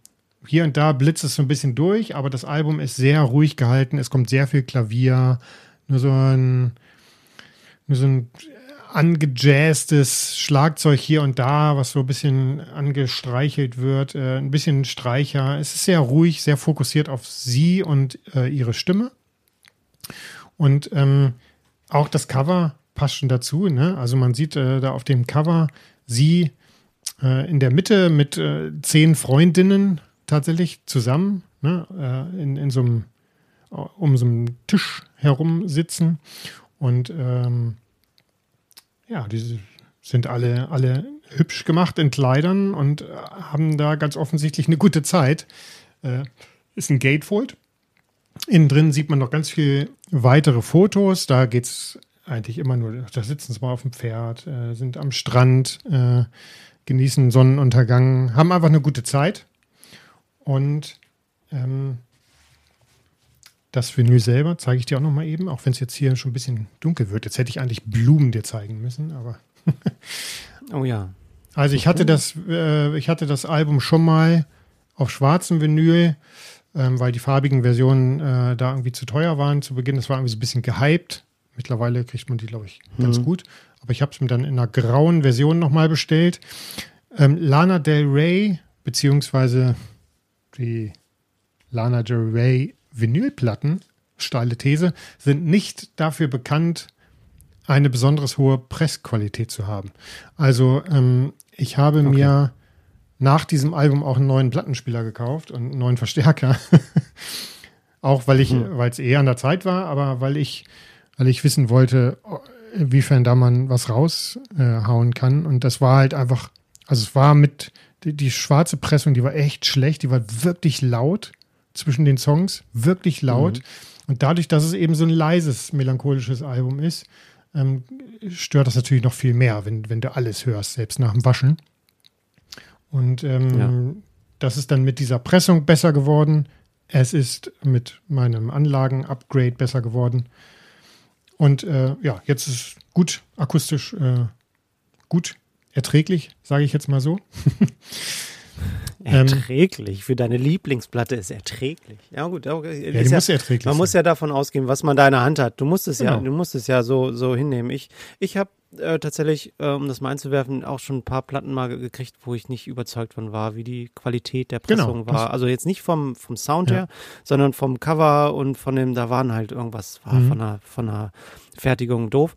hier und da blitzt es so ein bisschen durch, aber das Album ist sehr ruhig gehalten. Es kommt sehr viel Klavier, nur so ein, nur so ein angejazztes Schlagzeug hier und da, was so ein bisschen angestreichelt wird, äh, ein bisschen Streicher. Es ist sehr ruhig, sehr fokussiert auf sie und äh, ihre Stimme. Und ähm, auch das Cover passt schon dazu. Ne? Also man sieht äh, da auf dem Cover sie äh, in der Mitte mit äh, zehn Freundinnen tatsächlich zusammen ne, äh, in, in so einem, um so einen Tisch herum sitzen. Und ähm, ja, die sind alle, alle hübsch gemacht in Kleidern und haben da ganz offensichtlich eine gute Zeit. Äh, ist ein Gatefold. Innen drin sieht man noch ganz viele weitere Fotos. Da geht es eigentlich immer nur, da sitzen sie mal auf dem Pferd, äh, sind am Strand, äh, genießen Sonnenuntergang, haben einfach eine gute Zeit. Und ähm, das Vinyl selber zeige ich dir auch noch mal eben, auch wenn es jetzt hier schon ein bisschen dunkel wird. Jetzt hätte ich eigentlich Blumen dir zeigen müssen, aber. *laughs* oh ja. Also ich hatte das, äh, ich hatte das Album schon mal auf schwarzem Vinyl, ähm, weil die farbigen Versionen äh, da irgendwie zu teuer waren zu Beginn. Das war irgendwie so ein bisschen gehypt. Mittlerweile kriegt man die, glaube ich, ganz mhm. gut. Aber ich habe es mir dann in einer grauen Version nochmal bestellt. Ähm, Lana Del Rey, beziehungsweise die Lana Del Rey Vinylplatten, steile These, sind nicht dafür bekannt, eine besonders hohe Pressqualität zu haben. Also ähm, ich habe okay. mir nach diesem Album auch einen neuen Plattenspieler gekauft und einen neuen Verstärker. *laughs* auch weil ich, hm. weil es eher an der Zeit war, aber weil ich, weil ich wissen wollte, inwiefern da man was raushauen kann. Und das war halt einfach, also es war mit die, die, schwarze Pressung, die war echt schlecht, die war wirklich laut zwischen den Songs, wirklich laut. Mhm. Und dadurch, dass es eben so ein leises, melancholisches Album ist, ähm, stört das natürlich noch viel mehr, wenn, wenn du alles hörst, selbst nach dem Waschen. Und ähm, ja. das ist dann mit dieser Pressung besser geworden. Es ist mit meinem Anlagen-Upgrade besser geworden. Und äh, ja, jetzt ist es gut akustisch, äh, gut erträglich, sage ich jetzt mal so. *laughs* Ähm, erträglich. Ähm, Für deine Lieblingsplatte ist erträglich. Ja, gut. Okay. Ja, die ja, muss erträglich Man sein. muss ja davon ausgehen, was man da in der Hand hat. Du musst es genau. ja, du musst es ja so, so hinnehmen. Ich, ich habe äh, tatsächlich, äh, um das mal einzuwerfen, auch schon ein paar Platten mal gekriegt, wo ich nicht überzeugt von war, wie die Qualität der genau, Pressung genau. war. Also jetzt nicht vom, vom Sound ja. her, sondern vom Cover und von dem, da waren halt irgendwas, war mhm. von, der, von der Fertigung doof.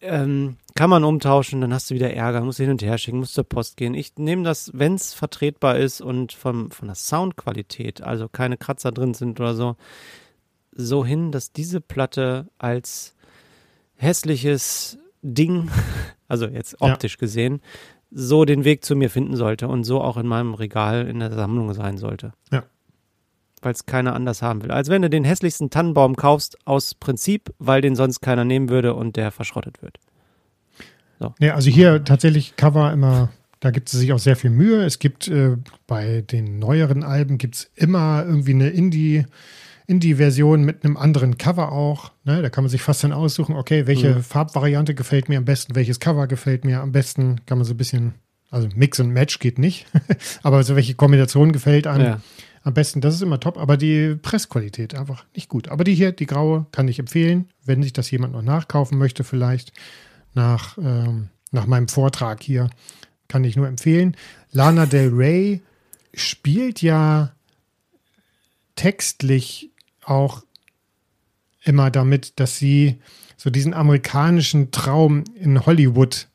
Ähm, kann man umtauschen, dann hast du wieder Ärger, musst hin und her schicken, musst zur Post gehen. Ich nehme das, wenn es vertretbar ist und vom, von der Soundqualität, also keine Kratzer drin sind oder so, so hin, dass diese Platte als hässliches Ding, also jetzt optisch ja. gesehen, so den Weg zu mir finden sollte und so auch in meinem Regal in der Sammlung sein sollte. Ja. Weil es keiner anders haben will. Als wenn du den hässlichsten Tannenbaum kaufst, aus Prinzip, weil den sonst keiner nehmen würde und der verschrottet wird. So. Ja, also hier tatsächlich Cover immer, da gibt es sich auch sehr viel Mühe. Es gibt äh, bei den neueren Alben gibt es immer irgendwie eine Indie- Indie-Version mit einem anderen Cover auch. Ne? Da kann man sich fast dann aussuchen, okay, welche mhm. Farbvariante gefällt mir am besten, welches Cover gefällt mir am besten. Kann man so ein bisschen, also Mix und Match geht nicht, *laughs* aber so welche Kombination gefällt einem ja. am besten. Das ist immer top, aber die Pressqualität einfach nicht gut. Aber die hier, die graue, kann ich empfehlen, wenn sich das jemand noch nachkaufen möchte, vielleicht nach, ähm, nach meinem Vortrag hier, kann ich nur empfehlen. Lana Del Rey spielt ja textlich auch immer damit, dass sie so diesen amerikanischen Traum in Hollywood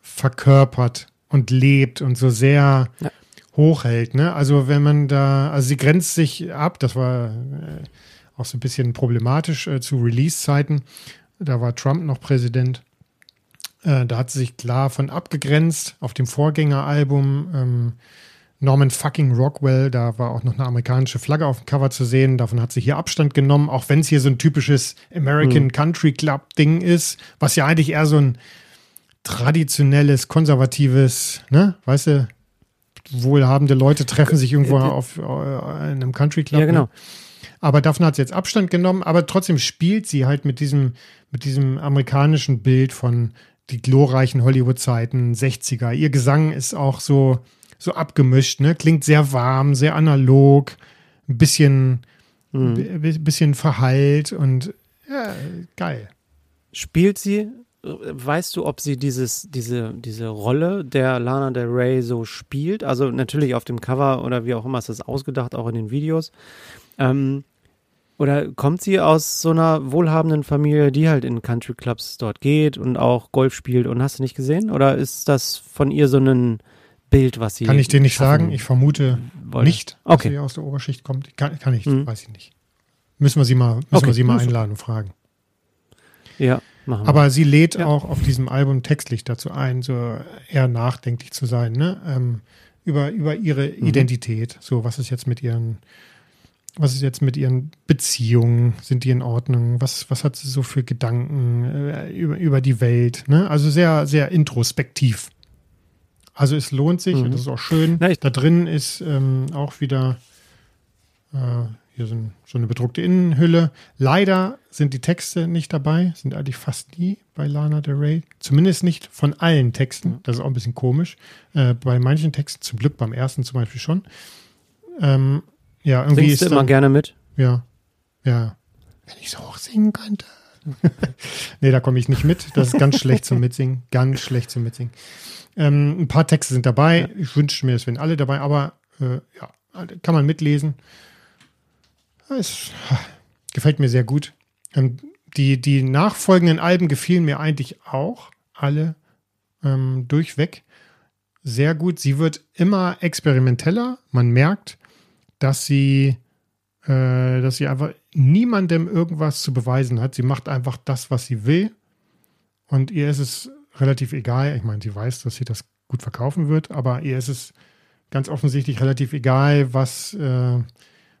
verkörpert und lebt und so sehr ja. hochhält. Ne? Also wenn man da, also sie grenzt sich ab, das war äh, auch so ein bisschen problematisch äh, zu Release-Zeiten. Da war Trump noch Präsident. Äh, da hat sie sich klar von abgegrenzt. Auf dem Vorgängeralbum ähm, Norman fucking Rockwell, da war auch noch eine amerikanische Flagge auf dem Cover zu sehen. Davon hat sie hier Abstand genommen, auch wenn es hier so ein typisches American mhm. Country Club Ding ist, was ja eigentlich eher so ein traditionelles, konservatives, ne, weißt du, wohlhabende Leute treffen sich irgendwo äh, auf äh, in einem Country Club. Ja, genau. Ne? Aber davon hat sie jetzt Abstand genommen, aber trotzdem spielt sie halt mit diesem, mit diesem amerikanischen Bild von die glorreichen Hollywood-Zeiten, 60er. Ihr Gesang ist auch so, so abgemischt, ne? Klingt sehr warm, sehr analog, ein bisschen, mhm. bisschen verhallt und ja, geil. Spielt sie, weißt du, ob sie dieses, diese, diese Rolle der Lana Del Rey so spielt? Also natürlich auf dem Cover oder wie auch immer ist das ausgedacht, auch in den Videos. Ähm, oder kommt sie aus so einer wohlhabenden Familie, die halt in Country Clubs dort geht und auch Golf spielt und hast du nicht gesehen? Oder ist das von ihr so ein Bild, was sie. Kann ich dir nicht sagen. Ich vermute wollte. nicht, dass okay. sie aus der Oberschicht kommt. Kann, kann ich, mhm. weiß ich nicht. Müssen wir sie mal, müssen okay. wir sie mal einladen und fragen. Ja, machen wir. Aber sie lädt ja. auch auf diesem Album textlich dazu ein, so eher nachdenklich zu sein, ne? Ähm, über, über ihre mhm. Identität. So, was ist jetzt mit ihren, was ist jetzt mit ihren Beziehungen? Sind die in Ordnung? Was, was hat sie so für Gedanken äh, über, über die Welt? Ne? Also sehr, sehr introspektiv. Also es lohnt sich mhm. und das ist auch schön. Ja, da drin ist ähm, auch wieder äh, hier so, ein, so, eine bedruckte Innenhülle. Leider sind die Texte nicht dabei, sind eigentlich fast nie bei Lana Del Rey. Zumindest nicht von allen Texten. Das ist auch ein bisschen komisch. Äh, bei manchen Texten, zum Glück beim ersten zum Beispiel schon. Ähm, ja, irgendwie Singst ist du immer gerne mit? Ja, ja. Wenn ich so hoch singen könnte. *laughs* nee, da komme ich nicht mit. Das ist ganz schlecht zum Mitsingen. Ganz schlecht zum Mitsingen. Ähm, ein paar Texte sind dabei. Ja. Ich wünsche mir, es wären alle dabei, aber äh, ja, kann man mitlesen. Es *sighs* gefällt mir sehr gut. Ähm, die, die nachfolgenden Alben gefielen mir eigentlich auch alle ähm, durchweg sehr gut. Sie wird immer experimenteller. Man merkt, dass sie, äh, dass sie einfach niemandem irgendwas zu beweisen hat. Sie macht einfach das, was sie will. Und ihr ist es relativ egal. Ich meine, sie weiß, dass sie das gut verkaufen wird, aber ihr ist es ganz offensichtlich relativ egal, was, äh,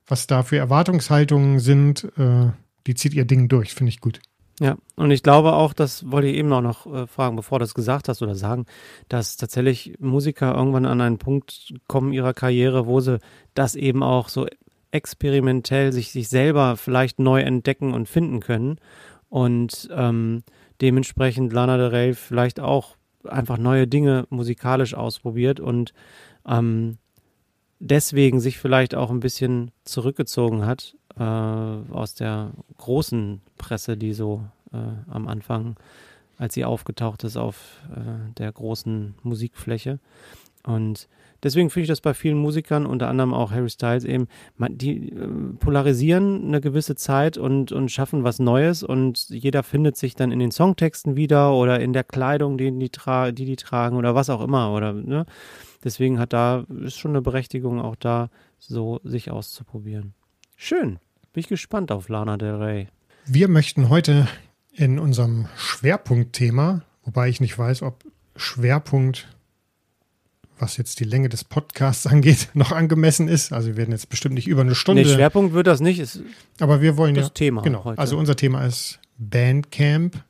was da für Erwartungshaltungen sind. Äh, die zieht ihr Ding durch, finde ich gut. Ja, und ich glaube auch, das wollte ich eben auch noch äh, fragen, bevor du das gesagt hast oder sagen, dass tatsächlich Musiker irgendwann an einen Punkt kommen ihrer Karriere, wo sie das eben auch so experimentell sich, sich selber vielleicht neu entdecken und finden können. Und ähm, dementsprechend Lana Del Rey vielleicht auch einfach neue Dinge musikalisch ausprobiert und ähm, deswegen sich vielleicht auch ein bisschen zurückgezogen hat äh, aus der großen Presse, die so äh, am Anfang, als sie aufgetaucht ist auf äh, der großen Musikfläche. Und deswegen finde ich das bei vielen Musikern, unter anderem auch Harry Styles eben, die äh, polarisieren eine gewisse Zeit und, und schaffen was Neues und jeder findet sich dann in den Songtexten wieder oder in der Kleidung, die die, tra die, die tragen oder was auch immer. Oder, ne? Deswegen hat da, ist schon eine Berechtigung auch da, so sich auszuprobieren. Schön. Bin ich gespannt auf Lana Del Rey. Wir möchten heute in unserem Schwerpunktthema, wobei ich nicht weiß, ob Schwerpunkt was jetzt die Länge des Podcasts *laughs* angeht, noch angemessen ist. Also wir werden jetzt bestimmt nicht über eine Stunde. Nee, Schwerpunkt wird das nicht. Ist aber wir wollen das ja. Thema Genau. heute. Also unser Thema ist Bandcamp,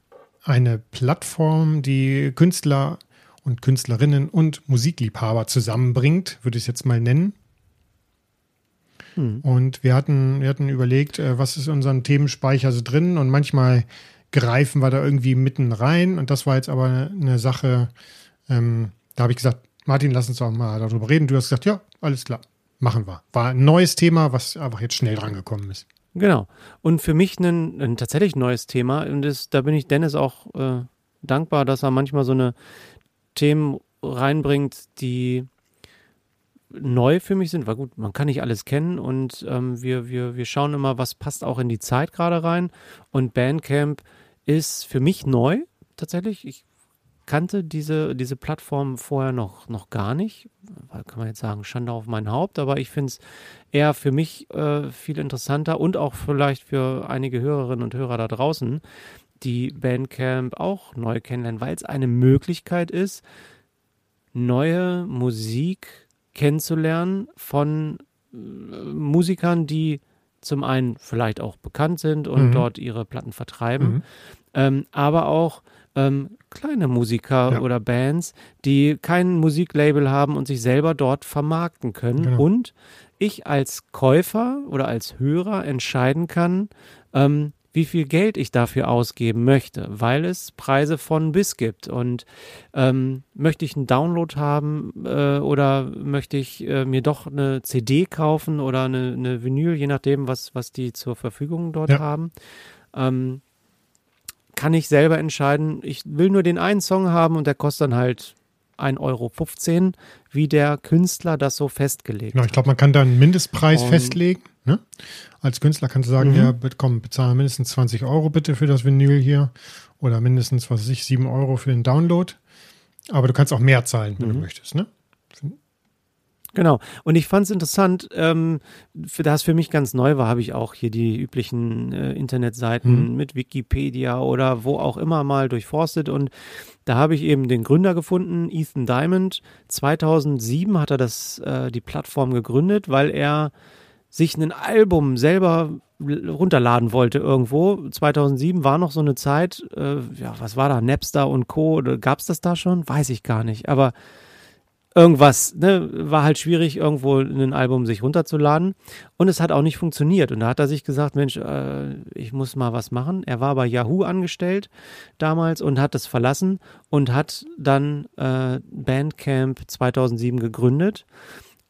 eine Plattform, die Künstler und Künstlerinnen und Musikliebhaber zusammenbringt, würde ich es jetzt mal nennen. Hm. Und wir hatten, wir hatten überlegt, äh, was ist in unseren Themenspeicher so drin und manchmal greifen wir da irgendwie mitten rein. Und das war jetzt aber eine, eine Sache, ähm, da habe ich gesagt, Martin, lass uns auch mal darüber reden. Du hast gesagt, ja, alles klar, machen wir. War ein neues Thema, was einfach jetzt schnell drangekommen ist. Genau. Und für mich ein, ein tatsächlich neues Thema. Und das, da bin ich Dennis auch äh, dankbar, dass er manchmal so eine Themen reinbringt, die neu für mich sind, weil gut, man kann nicht alles kennen und ähm, wir, wir, wir schauen immer, was passt auch in die Zeit gerade rein. Und Bandcamp ist für mich neu, tatsächlich. Ich kannte diese, diese Plattform vorher noch, noch gar nicht. Kann man jetzt sagen, Schande auf mein Haupt, aber ich finde es eher für mich äh, viel interessanter und auch vielleicht für einige Hörerinnen und Hörer da draußen, die Bandcamp auch neu kennenlernen, weil es eine Möglichkeit ist, neue Musik kennenzulernen von äh, Musikern, die zum einen vielleicht auch bekannt sind und Mhm. dort ihre Platten vertreiben, Mhm. ähm, aber auch ähm, kleine Musiker Ja. oder Bands, die kein Musiklabel haben und sich selber dort vermarkten können. Genau. Und ich als Käufer oder als Hörer entscheiden kann, ähm, wie viel Geld ich dafür ausgeben möchte, weil es Preise von bis gibt. Und ähm, möchte ich einen Download haben äh, oder möchte ich äh, mir doch eine CD kaufen oder eine, eine Vinyl, je nachdem, was, was die zur Verfügung dort Ja. haben. Ähm, kann ich selber entscheiden, ich will nur den einen Song haben und der kostet dann halt 1,15 Euro, wie der Künstler das so festgelegt Genau, ich glaube, man kann da einen Mindestpreis Und- festlegen. Ne? Als Künstler kannst du sagen, Mhm. ja, komm, bezahle mindestens 20 Euro bitte für das Vinyl hier oder mindestens, was weiß ich, 7 Euro für den Download. Aber du kannst auch mehr zahlen, wenn du Mhm. möchtest. Ne? Genau. Und ich fand es interessant, ähm, für das für mich ganz neu war, habe ich auch hier die üblichen äh, Internetseiten Mhm. mit Wikipedia oder wo auch immer mal durchforstet. Und da habe ich eben den Gründer gefunden, Ethan Diamond. 2007 hat er das, äh, die Plattform gegründet, weil er sich ein Album selber runterladen wollte irgendwo. 2007 war noch so eine Zeit, äh, ja, was war da, Napster und Co. Gab es das da schon? Weiß ich gar nicht. Aber irgendwas, ne, war halt schwierig, irgendwo ein Album sich runterzuladen. Und es hat auch nicht funktioniert. Und da hat er sich gesagt, Mensch, äh, ich muss mal was machen. Er war bei Yahoo angestellt damals und hat das verlassen und hat dann äh, Bandcamp 2007 gegründet.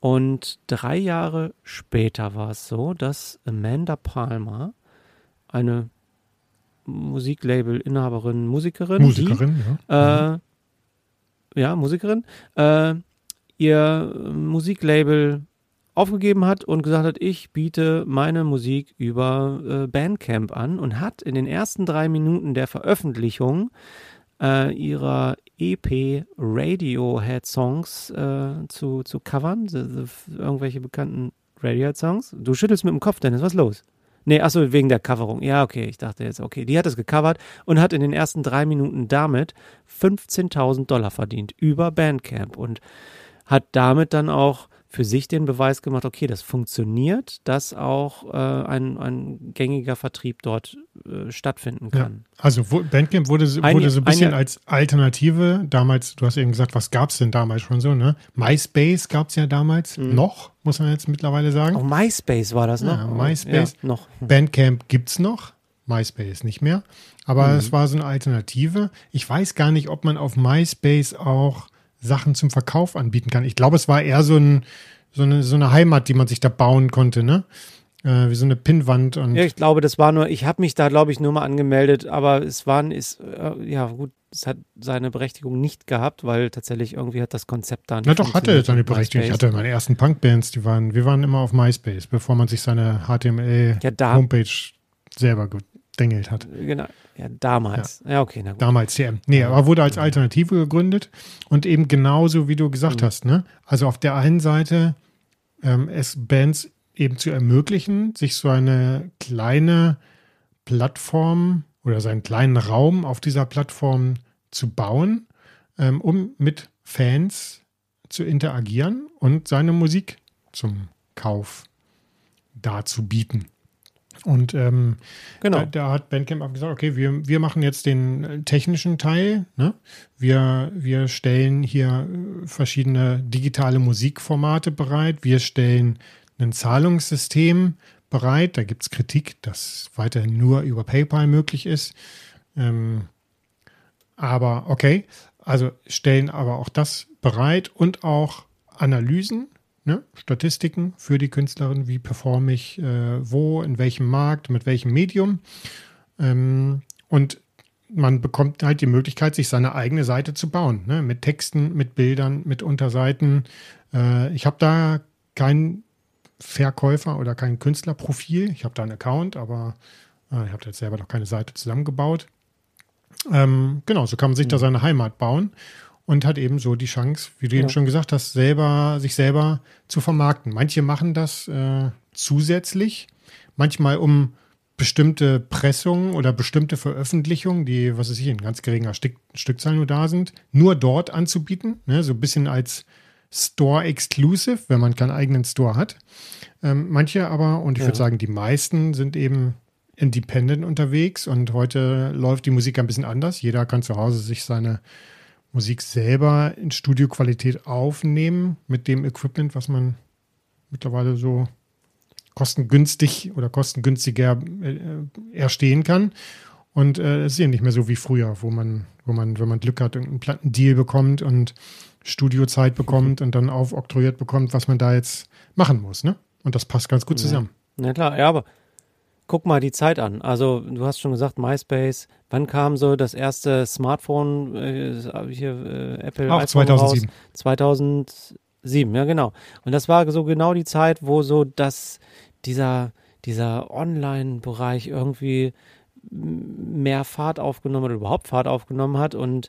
Und drei Jahre später war es so, dass Amanda Palmer, eine Musiklabel-Inhaberin, Musikerin, Musikerin, die, ja. äh, ja, Musikerin, äh, ihr Musiklabel aufgegeben hat und gesagt hat, ich biete meine Musik über äh, Bandcamp an und hat in den ersten drei Minuten der Veröffentlichung äh, ihrer EP Radiohead-Songs äh, zu, zu covern, so, so, irgendwelche bekannten Radiohead-Songs. Du schüttelst mit dem Kopf, Dennis, was ist los? Nee, achso, wegen der Coverung. Ja, okay, ich dachte jetzt, okay. Die hat es gecovert und hat in den ersten drei Minuten damit 15.000 Dollar verdient über Bandcamp und hat damit dann auch für sich den Beweis gemacht, okay, das funktioniert, dass auch äh, ein, ein gängiger Vertrieb dort äh, stattfinden Ja. kann. Also wo, Bandcamp wurde, so- Ein- wurde so ein bisschen eine- als Alternative damals, du hast eben gesagt, was gab es denn damals schon so, ne? MySpace gab es ja damals Mhm. noch, muss man jetzt mittlerweile sagen. Auch MySpace war das noch? Ja, MySpace. Ja, noch. Bandcamp gibt es noch, MySpace nicht mehr. Aber Mhm. es war so eine Alternative. Ich weiß gar nicht, ob man auf MySpace auch Sachen zum Verkauf anbieten kann. Ich glaube, es war eher so ein, so eine, so eine Heimat, die man sich da bauen konnte, ne? Äh, wie so eine Pinnwand und. Ja, ich glaube, das war nur, ich habe mich da, glaube ich, nur mal angemeldet, aber es waren, ist, äh, ja gut, es hat seine Berechtigung nicht gehabt, weil tatsächlich irgendwie hat das Konzept da nicht. Na doch, hatte seine Berechtigung. Ich hatte meine ersten Punkbands, die waren, wir waren immer auf MySpace, bevor man sich seine HTML-Homepage ja, selber gedengelt hat. Genau, ja, damals. Ja, ja okay. Damals, TM. Nee, aber wurde als Alternative gegründet und eben genauso, wie du gesagt mhm. hast, ne? Also auf der einen Seite ähm, es Bands eben zu ermöglichen, sich so eine kleine Plattform oder seinen kleinen Raum auf dieser Plattform zu bauen, ähm, um mit Fans zu interagieren und seine Musik zum Kauf darzubieten. Und ähm, genau. da, da, hat Bandcamp auch gesagt, okay, wir, wir machen jetzt den technischen Teil. Ne? Wir, wir stellen hier verschiedene digitale Musikformate bereit. Wir stellen ein Zahlungssystem bereit. Da gibt es Kritik, dass weiterhin nur über PayPal möglich ist. Ähm, aber okay, also stellen aber auch das bereit und auch Analysen, ne? Statistiken für die Künstlerin, wie performe ich äh, wo, in welchem Markt, mit welchem Medium. Ähm, und man bekommt halt die Möglichkeit, sich seine eigene Seite zu bauen, ne? mit Texten, mit Bildern, mit Unterseiten. Äh, ich habe da kein Verkäufer oder kein Künstlerprofil. Ich habe da einen Account, aber äh, ich habe jetzt selber noch keine Seite zusammengebaut. Ähm, genau, so kann man sich da seine Heimat bauen und hat eben so die Chance, wie du ja. eben schon gesagt hast, selber, sich selber zu vermarkten. Manche machen das äh, zusätzlich, manchmal um bestimmte Pressungen oder bestimmte Veröffentlichungen, die, was weiß ich, in ganz geringer Stück, Stückzahl nur da sind, nur dort anzubieten. Ne? So ein bisschen als Store Exclusive, wenn man keinen eigenen Store hat. Ähm, manche aber, und ich ja. würde sagen, die meisten sind eben independent unterwegs und heute läuft die Musik ein bisschen anders. Jeder kann zu Hause sich seine Musik selber in Studioqualität aufnehmen mit dem Equipment, was man mittlerweile so kostengünstig oder kostengünstiger äh, erstehen kann. Und äh, es ist ja nicht mehr so wie früher, wo man, wo man, wenn man Glück hat, irgendeinen Plattendeal bekommt und Studiozeit bekommt und dann aufoktroyiert bekommt, was man da jetzt machen muss. Ne? Und das passt ganz gut zusammen. Ja. Na klar, ja, aber guck mal die Zeit an. Also du hast schon gesagt, MySpace. Wann kam so das erste Smartphone äh, hier äh, Apple? Auch 2007. Raus? 2007, ja genau. Und das war so genau die Zeit, wo so das dieser dieser Online-Bereich irgendwie mehr Fahrt aufgenommen oder überhaupt Fahrt aufgenommen hat und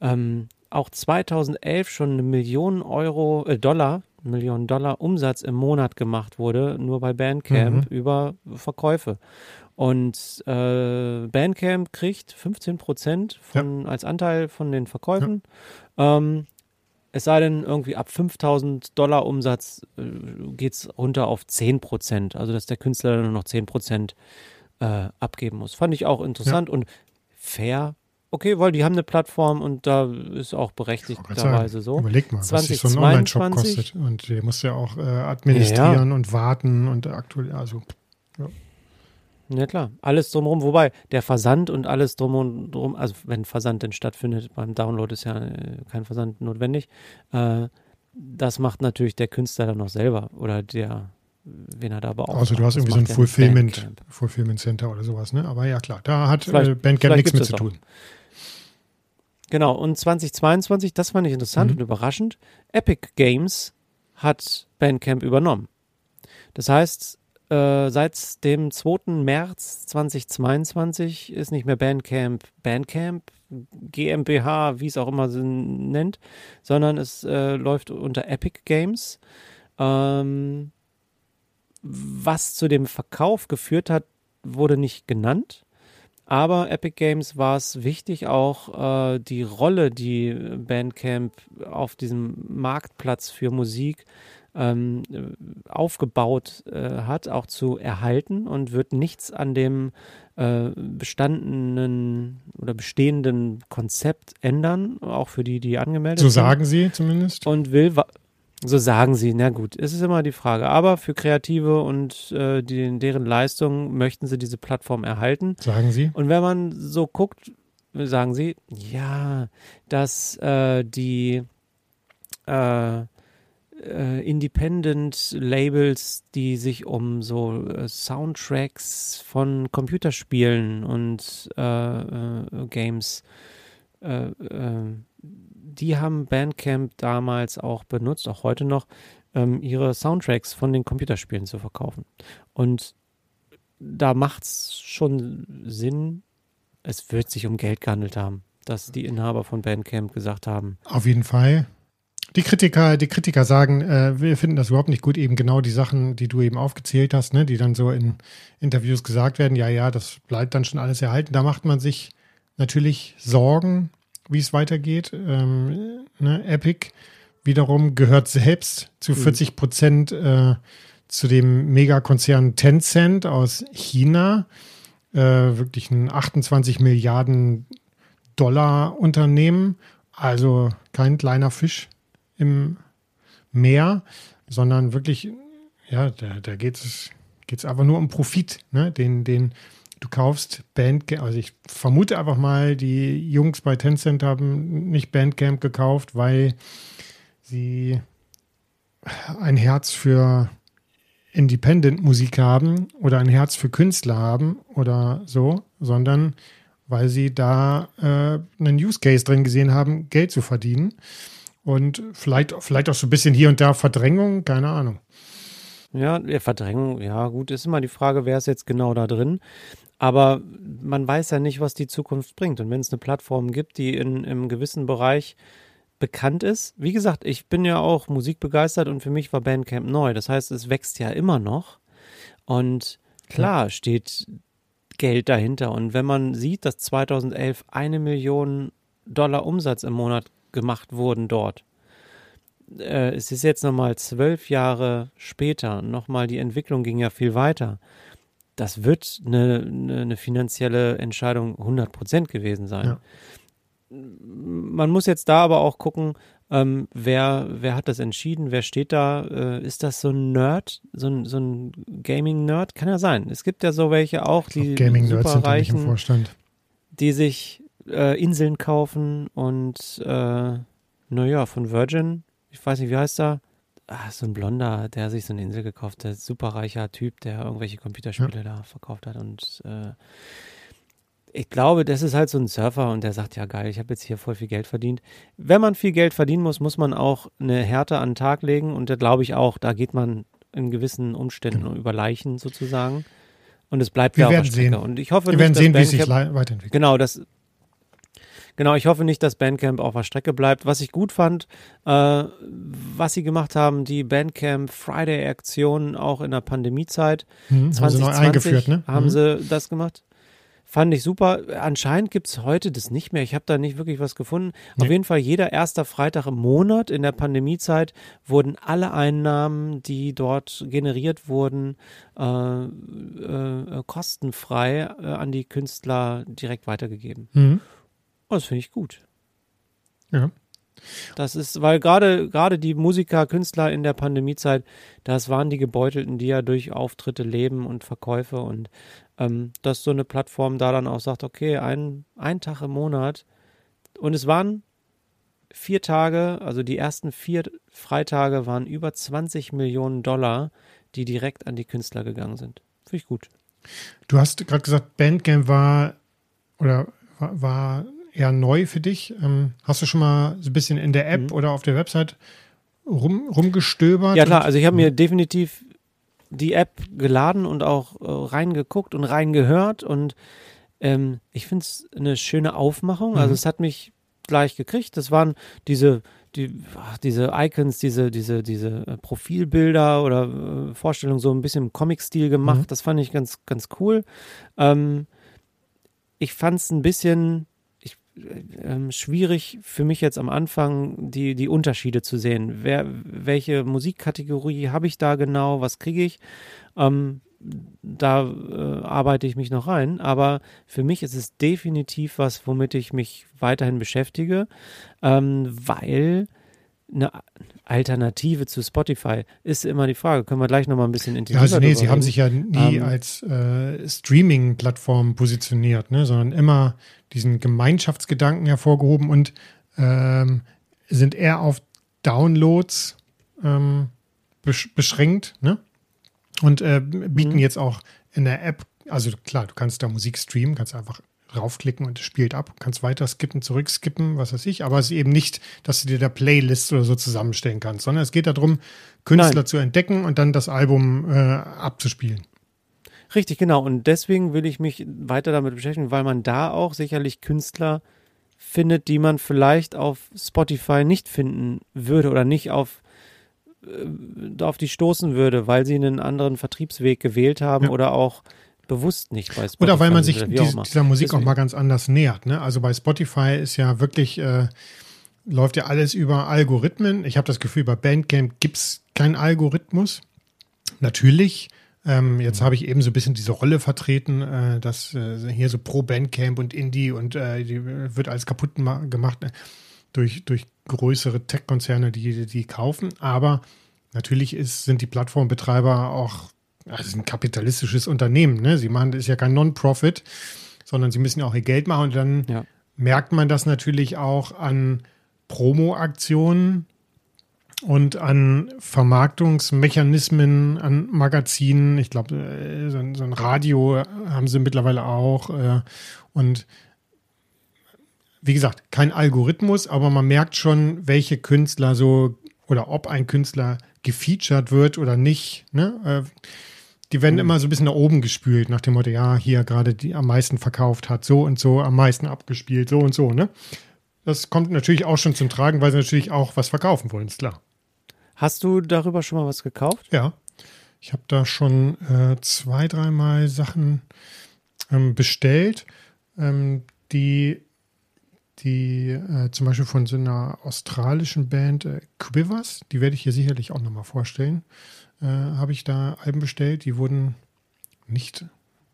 ähm, auch 2011 schon eine Million Euro, äh, Dollar, Millionen Dollar Umsatz im Monat gemacht wurde, nur bei Bandcamp mhm. über Verkäufe. Und äh, Bandcamp kriegt 15 Prozent ja. als Anteil von den Verkäufen. Ja. Ähm, es sei denn, irgendwie ab 5000 Dollar Umsatz äh, geht es runter auf 10 Prozent. Also, dass der Künstler nur noch 10 Prozent äh, abgeben muss. Fand ich auch interessant ja. und fair okay, weil die haben eine Plattform und da ist auch berechtigterweise so. Überleg mal, 2022, was sich so ein Online-Shop kostet. Und der muss ja auch äh, administrieren ja. und warten und aktuell, also ja. Ja klar, alles drumherum. Wobei der Versand und alles drum und drum, also wenn Versand denn stattfindet, beim Download ist ja äh, kein Versand notwendig. Äh, das macht natürlich der Künstler dann noch selber oder der, wen er da beauftragt. Also du hast irgendwie so ein Fulfillment, Fulfillment Center oder sowas, ne? Aber ja klar, da hat vielleicht, äh, Bandcamp nichts mit zu tun. Auch. Genau, und 2022, das fand ich interessant mhm. und überraschend, Epic Games hat Bandcamp übernommen. Das heißt, äh, seit dem 2. März 2022 ist nicht mehr Bandcamp Bandcamp, GmbH, wie es auch immer sie nennt, sondern es äh, läuft unter Epic Games. Ähm, was zu dem Verkauf geführt hat, wurde nicht genannt. Aber Epic Games war es wichtig, auch äh, die Rolle, die Bandcamp auf diesem Marktplatz für Musik ähm, aufgebaut äh, hat, auch zu erhalten und wird nichts an dem äh, bestandenen oder bestehenden Konzept ändern, auch für die, die angemeldet sind. So sagen sie zumindest. Und will so sagen sie, na gut, es ist immer die Frage. Aber für Kreative und äh, die, deren Leistung möchten sie diese Plattform erhalten. Sagen sie. Und wenn man so guckt, sagen sie, ja, dass äh, die, äh, äh, Independent-Labels, die sich um so äh, Soundtracks von Computerspielen und äh, Games, äh, die haben Bandcamp damals auch benutzt, auch heute noch, ähm, ihre Soundtracks von den Computerspielen zu verkaufen. Und da macht es schon Sinn, es wird sich um Geld gehandelt haben, dass die Inhaber von Bandcamp gesagt haben. Auf jeden Fall. Die Kritiker, die Kritiker sagen, äh, wir finden das überhaupt nicht gut, eben genau die Sachen, die du eben aufgezählt hast, ne, die dann so in Interviews gesagt werden, ja, ja, das bleibt dann schon alles erhalten. Da macht man sich natürlich Sorgen, wie es weitergeht. Ähm, ne, Epic wiederum gehört selbst zu 40 mhm. Prozent äh, zu dem Megakonzern Tencent aus China. Äh, wirklich ein 28 Milliarden Dollar Unternehmen. Also kein kleiner Fisch im Meer, sondern wirklich, ja, da, da geht es geht's einfach nur um Profit, ne? den, den du kaufst Bandcamp, also ich vermute einfach mal, die Jungs bei Tencent haben nicht Bandcamp gekauft, weil sie ein Herz für Independent-Musik haben oder ein Herz für Künstler haben oder so, sondern weil sie da äh, einen Use Case drin gesehen haben, Geld zu verdienen. Und vielleicht, vielleicht auch so ein bisschen hier und da Verdrängung, keine Ahnung. Ja, Verdrängung, ja gut, ist immer die Frage, wer ist jetzt genau da drin. Aber man weiß ja nicht, was die Zukunft bringt. Und wenn es eine Plattform gibt, die in einem gewissen Bereich bekannt ist, wie gesagt, ich bin ja auch musikbegeistert und für mich war Bandcamp neu. Das heißt, es wächst ja immer noch. Und klar ja. steht Geld dahinter. Und wenn man sieht, dass 2011 eine Million Dollar Umsatz im Monat gemacht wurden dort. Äh, es ist jetzt nochmal zwölf Jahre später, nochmal die Entwicklung ging ja viel weiter. Das wird eine, eine, eine finanzielle Entscheidung 100% gewesen sein. Ja. Man muss jetzt da aber auch gucken, ähm, wer, wer hat das entschieden? Wer steht da? Äh, ist das so ein Nerd? So ein, so ein Gaming-Nerd? Kann ja sein. Es gibt ja so welche auch, die Gaming-Nerds sind nicht im Vorstand. Die sich äh, Inseln kaufen und äh, naja, von Virgin, ich weiß nicht, wie heißt er? Ah, so ein Blonder, der sich so eine Insel gekauft hat, superreicher Typ, der irgendwelche Computerspiele ja. da verkauft hat und äh, ich glaube, das ist halt so ein Surfer und der sagt, ja geil, ich habe jetzt hier voll viel Geld verdient. Wenn man viel Geld verdienen muss, muss man auch eine Härte an den Tag legen und da glaube ich auch, da geht man in gewissen Umständen genau. über Leichen sozusagen. Und es bleibt Wir ja werden auf der Sehen. Und ich hoffe Wir nicht, werden sehen, wie es sich weiterentwickelt. Genau, das, Genau, ich hoffe nicht, dass Bandcamp auf der Strecke bleibt. Was ich gut fand, äh, was sie gemacht haben, die Bandcamp Friday Aktion auch in der Pandemiezeit. Mhm, 2020 haben sie neu eingeführt, ne? Haben mhm. sie das gemacht? Fand ich super. Anscheinend gibt es heute das nicht mehr. Ich habe da nicht wirklich was gefunden. Nee. Auf jeden Fall, jeder erster Freitag im Monat in der Pandemiezeit wurden alle Einnahmen, die dort generiert wurden, äh, äh, kostenfrei äh, an die Künstler direkt weitergegeben. Mhm. Oh, das finde ich gut. Ja. Das ist, weil gerade gerade die Musiker, Künstler in der Pandemiezeit, das waren die Gebeutelten, die ja durch Auftritte leben und Verkäufe und ähm, dass so eine Plattform da dann auch sagt, okay, ein, ein Tag im Monat und es waren vier Tage, also die ersten vier Freitage waren über 20 Millionen Dollar, die direkt an die Künstler gegangen sind. Finde ich gut. Du hast gerade gesagt, Bandcamp war oder war, war eher neu für dich. Ähm, hast du schon mal so ein bisschen in der App mhm. oder auf der Website rum, rumgestöbert? Ja klar, also ich habe mir definitiv die App geladen und auch äh, reingeguckt und reingehört und ähm, ich finde es eine schöne Aufmachung. Also mhm. es hat mich gleich gekriegt. Das waren diese die, ach, diese Icons, diese, diese, diese äh, Profilbilder oder äh, Vorstellungen so ein bisschen im Comic-Stil gemacht. Mhm. Das fand ich ganz, ganz cool. Ähm, ich fand es ein bisschen ähm, schwierig für mich jetzt am Anfang die, die Unterschiede zu sehen. Wer, welche Musikkategorie habe ich da genau? Was kriege ich? Ähm, da äh, arbeite ich mich noch rein, aber für mich ist es definitiv was, womit ich mich weiterhin beschäftige, ähm, weil eine Alternative zu Spotify ist immer die Frage. Können wir gleich nochmal ein bisschen intensiver Ja, also nee, sie haben sich ja nie ähm, als äh, Streaming-Plattform positioniert, ne, sondern immer diesen Gemeinschaftsgedanken hervorgehoben und ähm, sind eher auf Downloads ähm, besch beschränkt, ne? Und äh, bieten mhm. jetzt auch in der App, also klar, du kannst da Musik streamen, kannst einfach raufklicken und es spielt ab, kannst weiter skippen, zurückskippen, was weiß ich, aber es ist eben nicht, dass du dir da Playlists oder so zusammenstellen kannst, sondern es geht darum, Künstler Nein. zu entdecken und dann das Album äh, abzuspielen. Richtig, genau. Und deswegen will ich mich weiter damit beschäftigen, weil man da auch sicherlich Künstler findet, die man vielleicht auf Spotify nicht finden würde oder nicht auf, äh, auf die stoßen würde, weil sie einen anderen Vertriebsweg gewählt haben ja. oder auch bewusst nicht bei Spotify. Oder weil man sich dies, dieser Musik Deswegen. auch mal ganz anders nähert. Ne? Also bei Spotify ist ja wirklich, äh, läuft ja alles über Algorithmen. Ich habe das Gefühl, bei Bandcamp gibt es keinen Algorithmus. Natürlich ähm, jetzt habe ich eben so ein bisschen diese Rolle vertreten, äh, dass äh, hier so pro Bandcamp und Indie und äh, die wird alles kaputt gemacht äh, durch, durch größere Tech-Konzerne, die die kaufen. Aber natürlich ist, sind die Plattformbetreiber auch also ein kapitalistisches Unternehmen. Ne? Sie machen, das ist ja kein Non-Profit, sondern sie müssen ja auch ihr Geld machen. Und dann ja. merkt man das natürlich auch an Promo-Aktionen, und an Vermarktungsmechanismen, an Magazinen. Ich glaube, äh, so, so, ein Radio haben sie mittlerweile auch. Äh, und wie gesagt, kein Algorithmus, aber man merkt schon, welche Künstler so oder ob ein Künstler gefeatured wird oder nicht. Ne? Äh, die werden mhm. immer so ein bisschen nach oben gespült, nach dem Motto, ja, hier gerade die am meisten verkauft hat, so und so, am meisten abgespielt, so und so, ne? Das kommt natürlich auch schon zum Tragen, weil sie natürlich auch was verkaufen wollen, ist klar. Hast du darüber schon mal was gekauft? Ja. Ich habe da schon äh, zwei, dreimal Sachen ähm, bestellt, ähm, die, die äh, zum Beispiel von so einer australischen Band äh, Quivers, die werde ich hier sicherlich auch nochmal vorstellen, äh, habe ich da Alben bestellt. Die wurden nicht,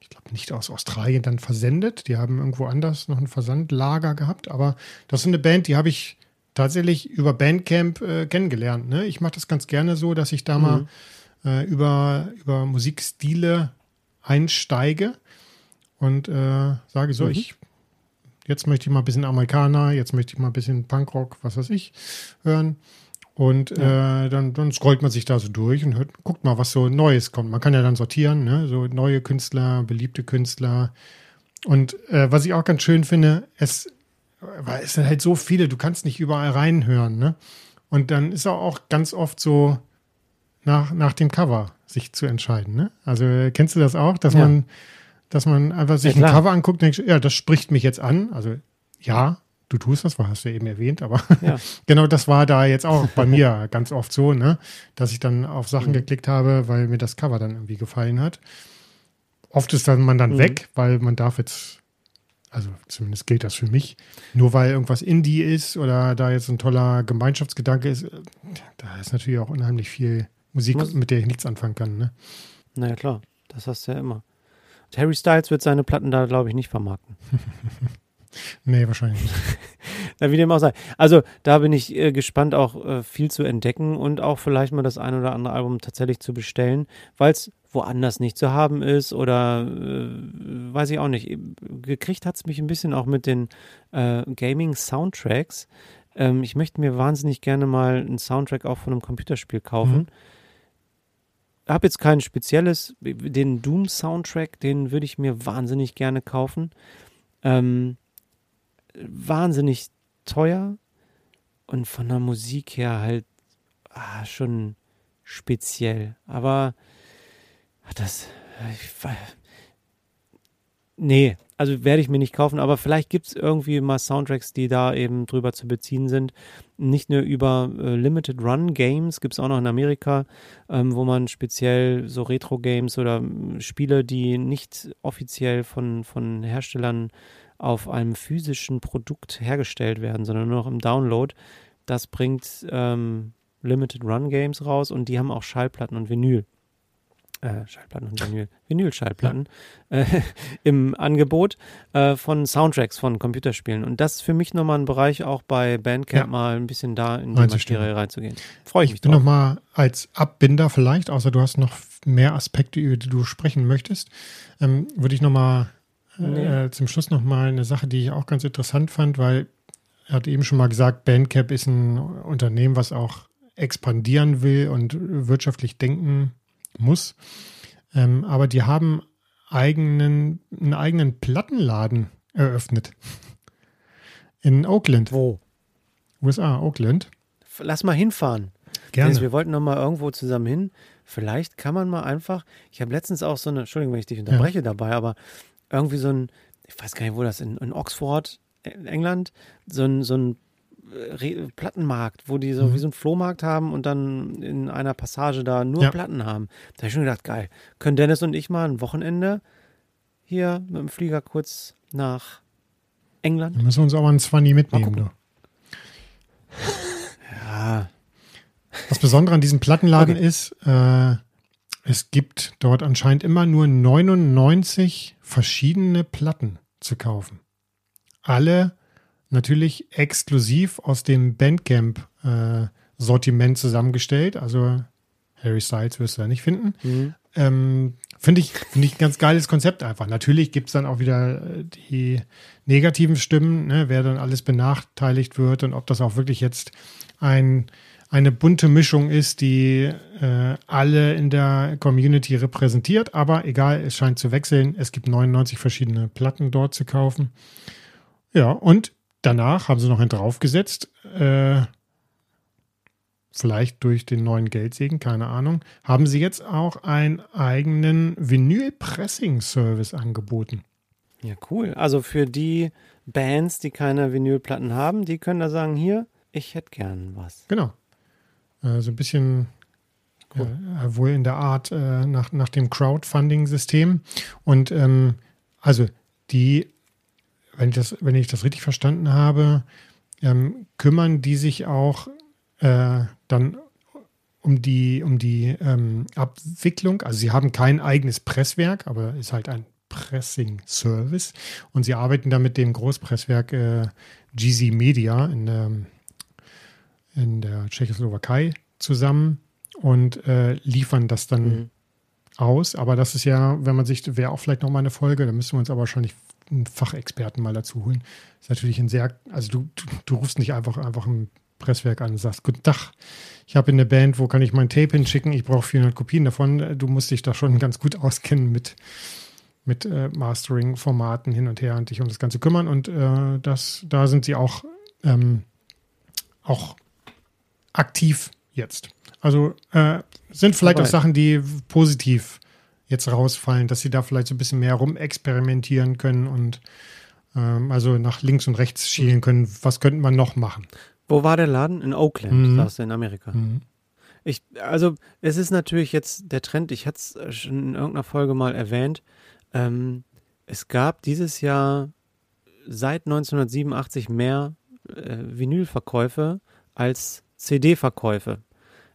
ich glaube nicht aus Australien dann versendet. Die haben irgendwo anders noch ein Versandlager gehabt, aber das ist eine Band, die habe ich tatsächlich über Bandcamp äh, kennengelernt. Ne? Ich mache das ganz gerne so, dass ich da mhm. mal äh, über, über Musikstile einsteige und äh, sage so, mhm. ich jetzt möchte ich mal ein bisschen Amerikaner, jetzt möchte ich mal ein bisschen Punkrock, was weiß ich, hören. Und ja. äh, dann, dann scrollt man sich da so durch und hört, guckt mal, was so Neues kommt. Man kann ja dann sortieren, ne? so neue Künstler, beliebte Künstler. Und äh, was ich auch ganz schön finde, es weil es sind halt so viele, du kannst nicht überall reinhören, ne? Und dann ist auch ganz oft so nach, nach dem Cover sich zu entscheiden, ne? Also kennst du das auch, dass ja. man, dass man einfach sich ja, ein Cover anguckt und denkt, ja, das spricht mich jetzt an. Also ja, du tust das, hast du eben erwähnt, aber ja. *laughs* genau das war da jetzt auch bei *laughs* mir ganz oft so, ne? Dass ich dann auf Sachen mhm. geklickt habe, weil mir das Cover dann irgendwie gefallen hat. Oft ist dann man dann mhm. weg, weil man darf jetzt also zumindest gilt das für mich, nur weil irgendwas Indie ist oder da jetzt ein toller Gemeinschaftsgedanke ist, da ist natürlich auch unheimlich viel Musik, Was? mit der ich nichts anfangen kann. Ne? Naja, klar, das hast du ja immer. Und Harry Styles wird seine Platten da, glaube ich, nicht vermarkten. *laughs* nee, wahrscheinlich nicht. *laughs* Na, wie dem auch sei. Also, da bin ich äh, gespannt, auch äh, viel zu entdecken und auch vielleicht mal das ein oder andere Album tatsächlich zu bestellen, weil es woanders nicht zu haben ist oder äh, weiß ich auch nicht. Gekriegt hat es mich ein bisschen auch mit den äh, Gaming-Soundtracks. Ähm, ich möchte mir wahnsinnig gerne mal einen Soundtrack auch von einem Computerspiel kaufen. Mhm. Habe jetzt kein spezielles, den Doom-Soundtrack, den würde ich mir wahnsinnig gerne kaufen. Ähm, wahnsinnig teuer und von der Musik her halt ah, schon speziell. Aber das. Ich, nee, also werde ich mir nicht kaufen, aber vielleicht gibt es irgendwie mal Soundtracks, die da eben drüber zu beziehen sind. Nicht nur über äh, Limited Run Games, gibt es auch noch in Amerika, ähm, wo man speziell so Retro-Games oder äh, Spiele, die nicht offiziell von, von Herstellern auf einem physischen Produkt hergestellt werden, sondern nur noch im Download, das bringt ähm, Limited Run Games raus und die haben auch Schallplatten und Vinyl äh, Schallplatten und Vinyl, Vinylschallplatten ja. äh, *laughs* im Angebot äh, von Soundtracks von Computerspielen. Und das ist für mich nochmal ein Bereich, auch bei Bandcamp ja. mal ein bisschen da in die Materie reinzugehen. Freue ich mich drauf. Nochmal als Abbinder vielleicht, außer du hast noch mehr Aspekte, über die du sprechen möchtest, ähm, würde ich nochmal äh, nee. zum Schluss nochmal eine Sache, die ich auch ganz interessant fand, weil er hat eben schon mal gesagt, Bandcamp ist ein Unternehmen, was auch expandieren will und wirtschaftlich denken muss. Ähm, aber die haben eigenen, einen eigenen Plattenladen eröffnet. In Oakland. Wo? USA, Oakland. Lass mal hinfahren. Gerne. Dennis, wir wollten noch mal irgendwo zusammen hin. Vielleicht kann man mal einfach, ich habe letztens auch so eine, Entschuldigung, wenn ich dich unterbreche ja. dabei, aber irgendwie so ein, ich weiß gar nicht, wo das, in, in Oxford, in England, so ein, so ein äh, Plattenmarkt, wo die so mhm. wie so einen Flohmarkt haben und dann in einer Passage da nur ja. Platten haben. Da habe ich schon gedacht, geil. Können Dennis und ich mal ein Wochenende hier mit dem Flieger kurz nach England? Dann müssen wir uns aber einen Zwanni mitnehmen. *laughs* ja. Das Besondere an diesem Plattenladen okay. ist, äh, es gibt dort anscheinend immer nur 99 verschiedene Platten zu kaufen. Alle natürlich exklusiv aus dem Bandcamp-Sortiment äh, zusammengestellt. Also Harry Styles wirst du da nicht finden. Mhm. Ähm, Finde ich, find ich ein ganz geiles Konzept einfach. Natürlich gibt es dann auch wieder äh, die negativen Stimmen, ne, wer dann alles benachteiligt wird und ob das auch wirklich jetzt ein eine bunte Mischung ist, die äh, alle in der Community repräsentiert. Aber egal, es scheint zu wechseln. Es gibt 99 verschiedene Platten dort zu kaufen. Ja, und danach haben sie noch einen draufgesetzt. Äh, vielleicht durch den neuen Geldsegen, keine Ahnung, haben sie jetzt auch einen eigenen Vinyl-Pressing-Service angeboten. Ja, cool. Also für die Bands, die keine Vinylplatten haben, die können da sagen, hier, ich hätte gern was. Genau. Äh, so ein bisschen cool. äh, wohl in der Art äh, nach, nach dem Crowdfunding-System. Und ähm, also die, wenn ich das, wenn ich das richtig verstanden habe, ähm, kümmern die sich auch äh, dann um die, um die ähm, Abwicklung. Also sie haben kein eigenes Presswerk, aber ist halt ein Pressing-Service. Und sie arbeiten da mit dem Großpresswerk äh, GZ Media in der in der Tschechoslowakei zusammen und äh, liefern das dann mhm. aus. Aber das ist ja, wenn man sich, wäre auch vielleicht nochmal eine Folge, da müssen wir uns aber wahrscheinlich einen Fachexperten mal dazu holen. Ist natürlich ein sehr, also du, du, du rufst nicht einfach, einfach ein Presswerk an und sagst, guten Tag, ich habe eine Band, wo kann ich mein Tape hinschicken? Ich brauche 400 Kopien davon. Du musst dich da schon ganz gut auskennen mit, mit äh, Mastering-Formaten hin und her und dich um das Ganze kümmern. Und äh, das, da sind sie auch, ähm, auch aktiv jetzt. Also äh, sind vielleicht auch Sachen, die positiv jetzt rausfallen, dass sie da vielleicht so ein bisschen mehr rumexperimentieren können und ähm, also nach links und rechts schielen können. Was könnte man noch machen? Wo war der Laden? In Oakland, mhm. du, in Amerika. Mhm. Ich, also es ist natürlich jetzt der Trend, ich hatte es schon in irgendeiner Folge mal erwähnt, ähm, es gab dieses Jahr seit 1987 mehr äh, Vinylverkäufe als CD-Verkäufe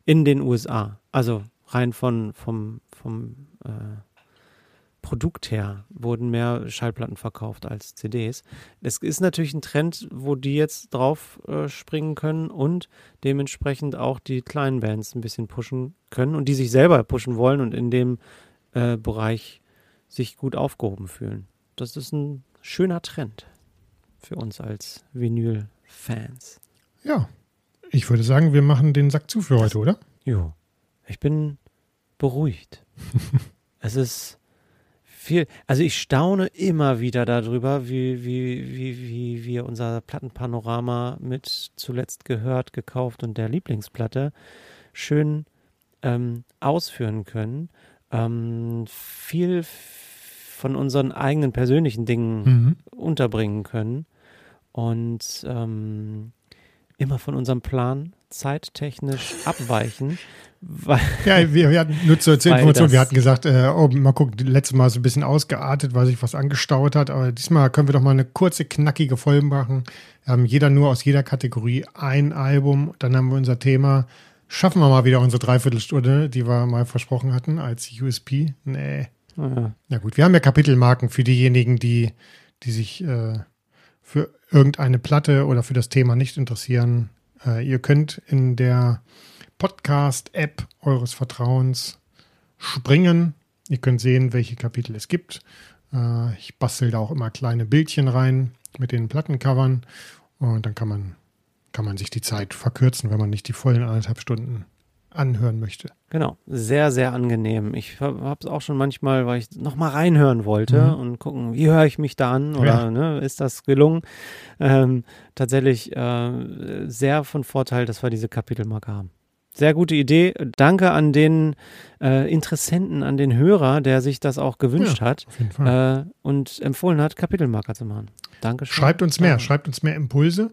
in den USA. Also rein von, vom, vom äh, Produkt her wurden mehr Schallplatten verkauft als CDs. Es ist natürlich ein Trend, wo die jetzt drauf äh, springen können und dementsprechend auch die kleinen Bands ein bisschen pushen können und die sich selber pushen wollen und in dem äh, Bereich sich gut aufgehoben fühlen. Das ist ein schöner Trend für uns als Vinyl-Fans. Ja, ich würde sagen, wir machen den Sack zu für heute, oder? Jo. Ich bin beruhigt. *laughs* es ist viel, also ich staune immer wieder darüber, wie, wie, wie, wie wir unser Plattenpanorama mit zuletzt gehört, gekauft und der Lieblingsplatte schön ähm, ausführen können. Ähm, viel von unseren eigenen persönlichen Dingen mhm. unterbringen können. Und ähm, immer von unserem Plan zeittechnisch abweichen. ja, wir, wir, hatten nur zur Information, wir hatten gesagt, äh, oh, mal gucken, letztes Mal so ein bisschen ausgeartet, weil sich was angestaut hat, aber diesmal können wir doch mal eine kurze, knackige Folge machen. Wir haben jeder nur aus jeder Kategorie ein Album, dann haben wir unser Thema. Schaffen wir mal wieder unsere Dreiviertelstunde, die wir mal versprochen hatten als USP? Nee. Ja. Na gut, wir haben ja Kapitelmarken für diejenigen, die, die sich äh, für irgendeine Platte oder für das Thema nicht interessieren, äh, ihr könnt in der Podcast-App eures Vertrauens springen. Ihr könnt sehen, welche Kapitel es gibt. Äh, ich bastel da auch immer kleine Bildchen rein mit den Plattencovern und dann kann man kann man sich die Zeit verkürzen, wenn man nicht die vollen anderthalb Stunden anhören möchte. Genau, sehr, sehr angenehm. Ich habe es auch schon manchmal, weil ich nochmal reinhören wollte mhm. und gucken, wie höre ich mich da an oder ja. ne, ist das gelungen? Ähm, tatsächlich äh, sehr von Vorteil, dass wir diese Kapitelmarke haben. Sehr gute Idee. Danke an den äh, Interessenten, an den Hörer, der sich das auch gewünscht ja, hat äh, und empfohlen hat, Kapitelmarker zu machen. Dankeschön. Schreibt uns mehr, schreibt uns mehr Impulse.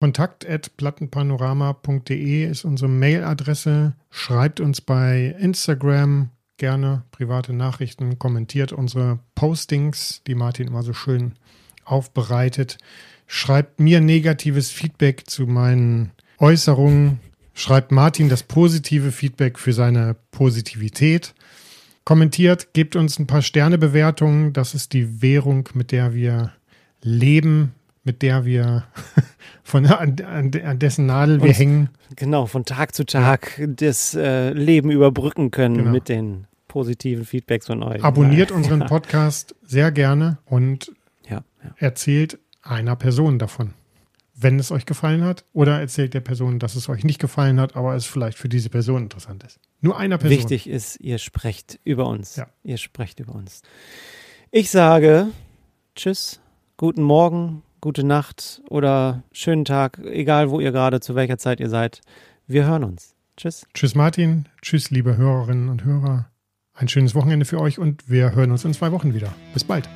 Kontakt.plattenpanorama.de ist unsere Mailadresse. Schreibt uns bei Instagram gerne private Nachrichten, kommentiert unsere Postings, die Martin immer so schön aufbereitet. Schreibt mir negatives Feedback zu meinen Äußerungen. Schreibt Martin das positive Feedback für seine Positivität. Kommentiert, gebt uns ein paar Sternebewertungen. Das ist die Währung, mit der wir leben, mit der wir *laughs* von an, an, dessen Nadel wir Und, hängen. Genau, von Tag zu Tag ja. das äh, Leben überbrücken können genau. mit den positiven Feedbacks von euch. Abonniert unseren *laughs* Podcast sehr gerne und ja, ja. erzählt einer Person davon. Wenn es euch gefallen hat, oder erzählt der Person, dass es euch nicht gefallen hat, aber es vielleicht für diese Person interessant ist. Nur einer Person. Wichtig ist, ihr sprecht über uns. Ja. Ihr sprecht über uns. Ich sage Tschüss, guten Morgen, gute Nacht oder schönen Tag, egal wo ihr gerade, zu welcher Zeit ihr seid. Wir hören uns. Tschüss. Tschüss Martin. Tschüss liebe Hörerinnen und Hörer. Ein schönes Wochenende für euch und wir hören uns in zwei Wochen wieder. Bis bald.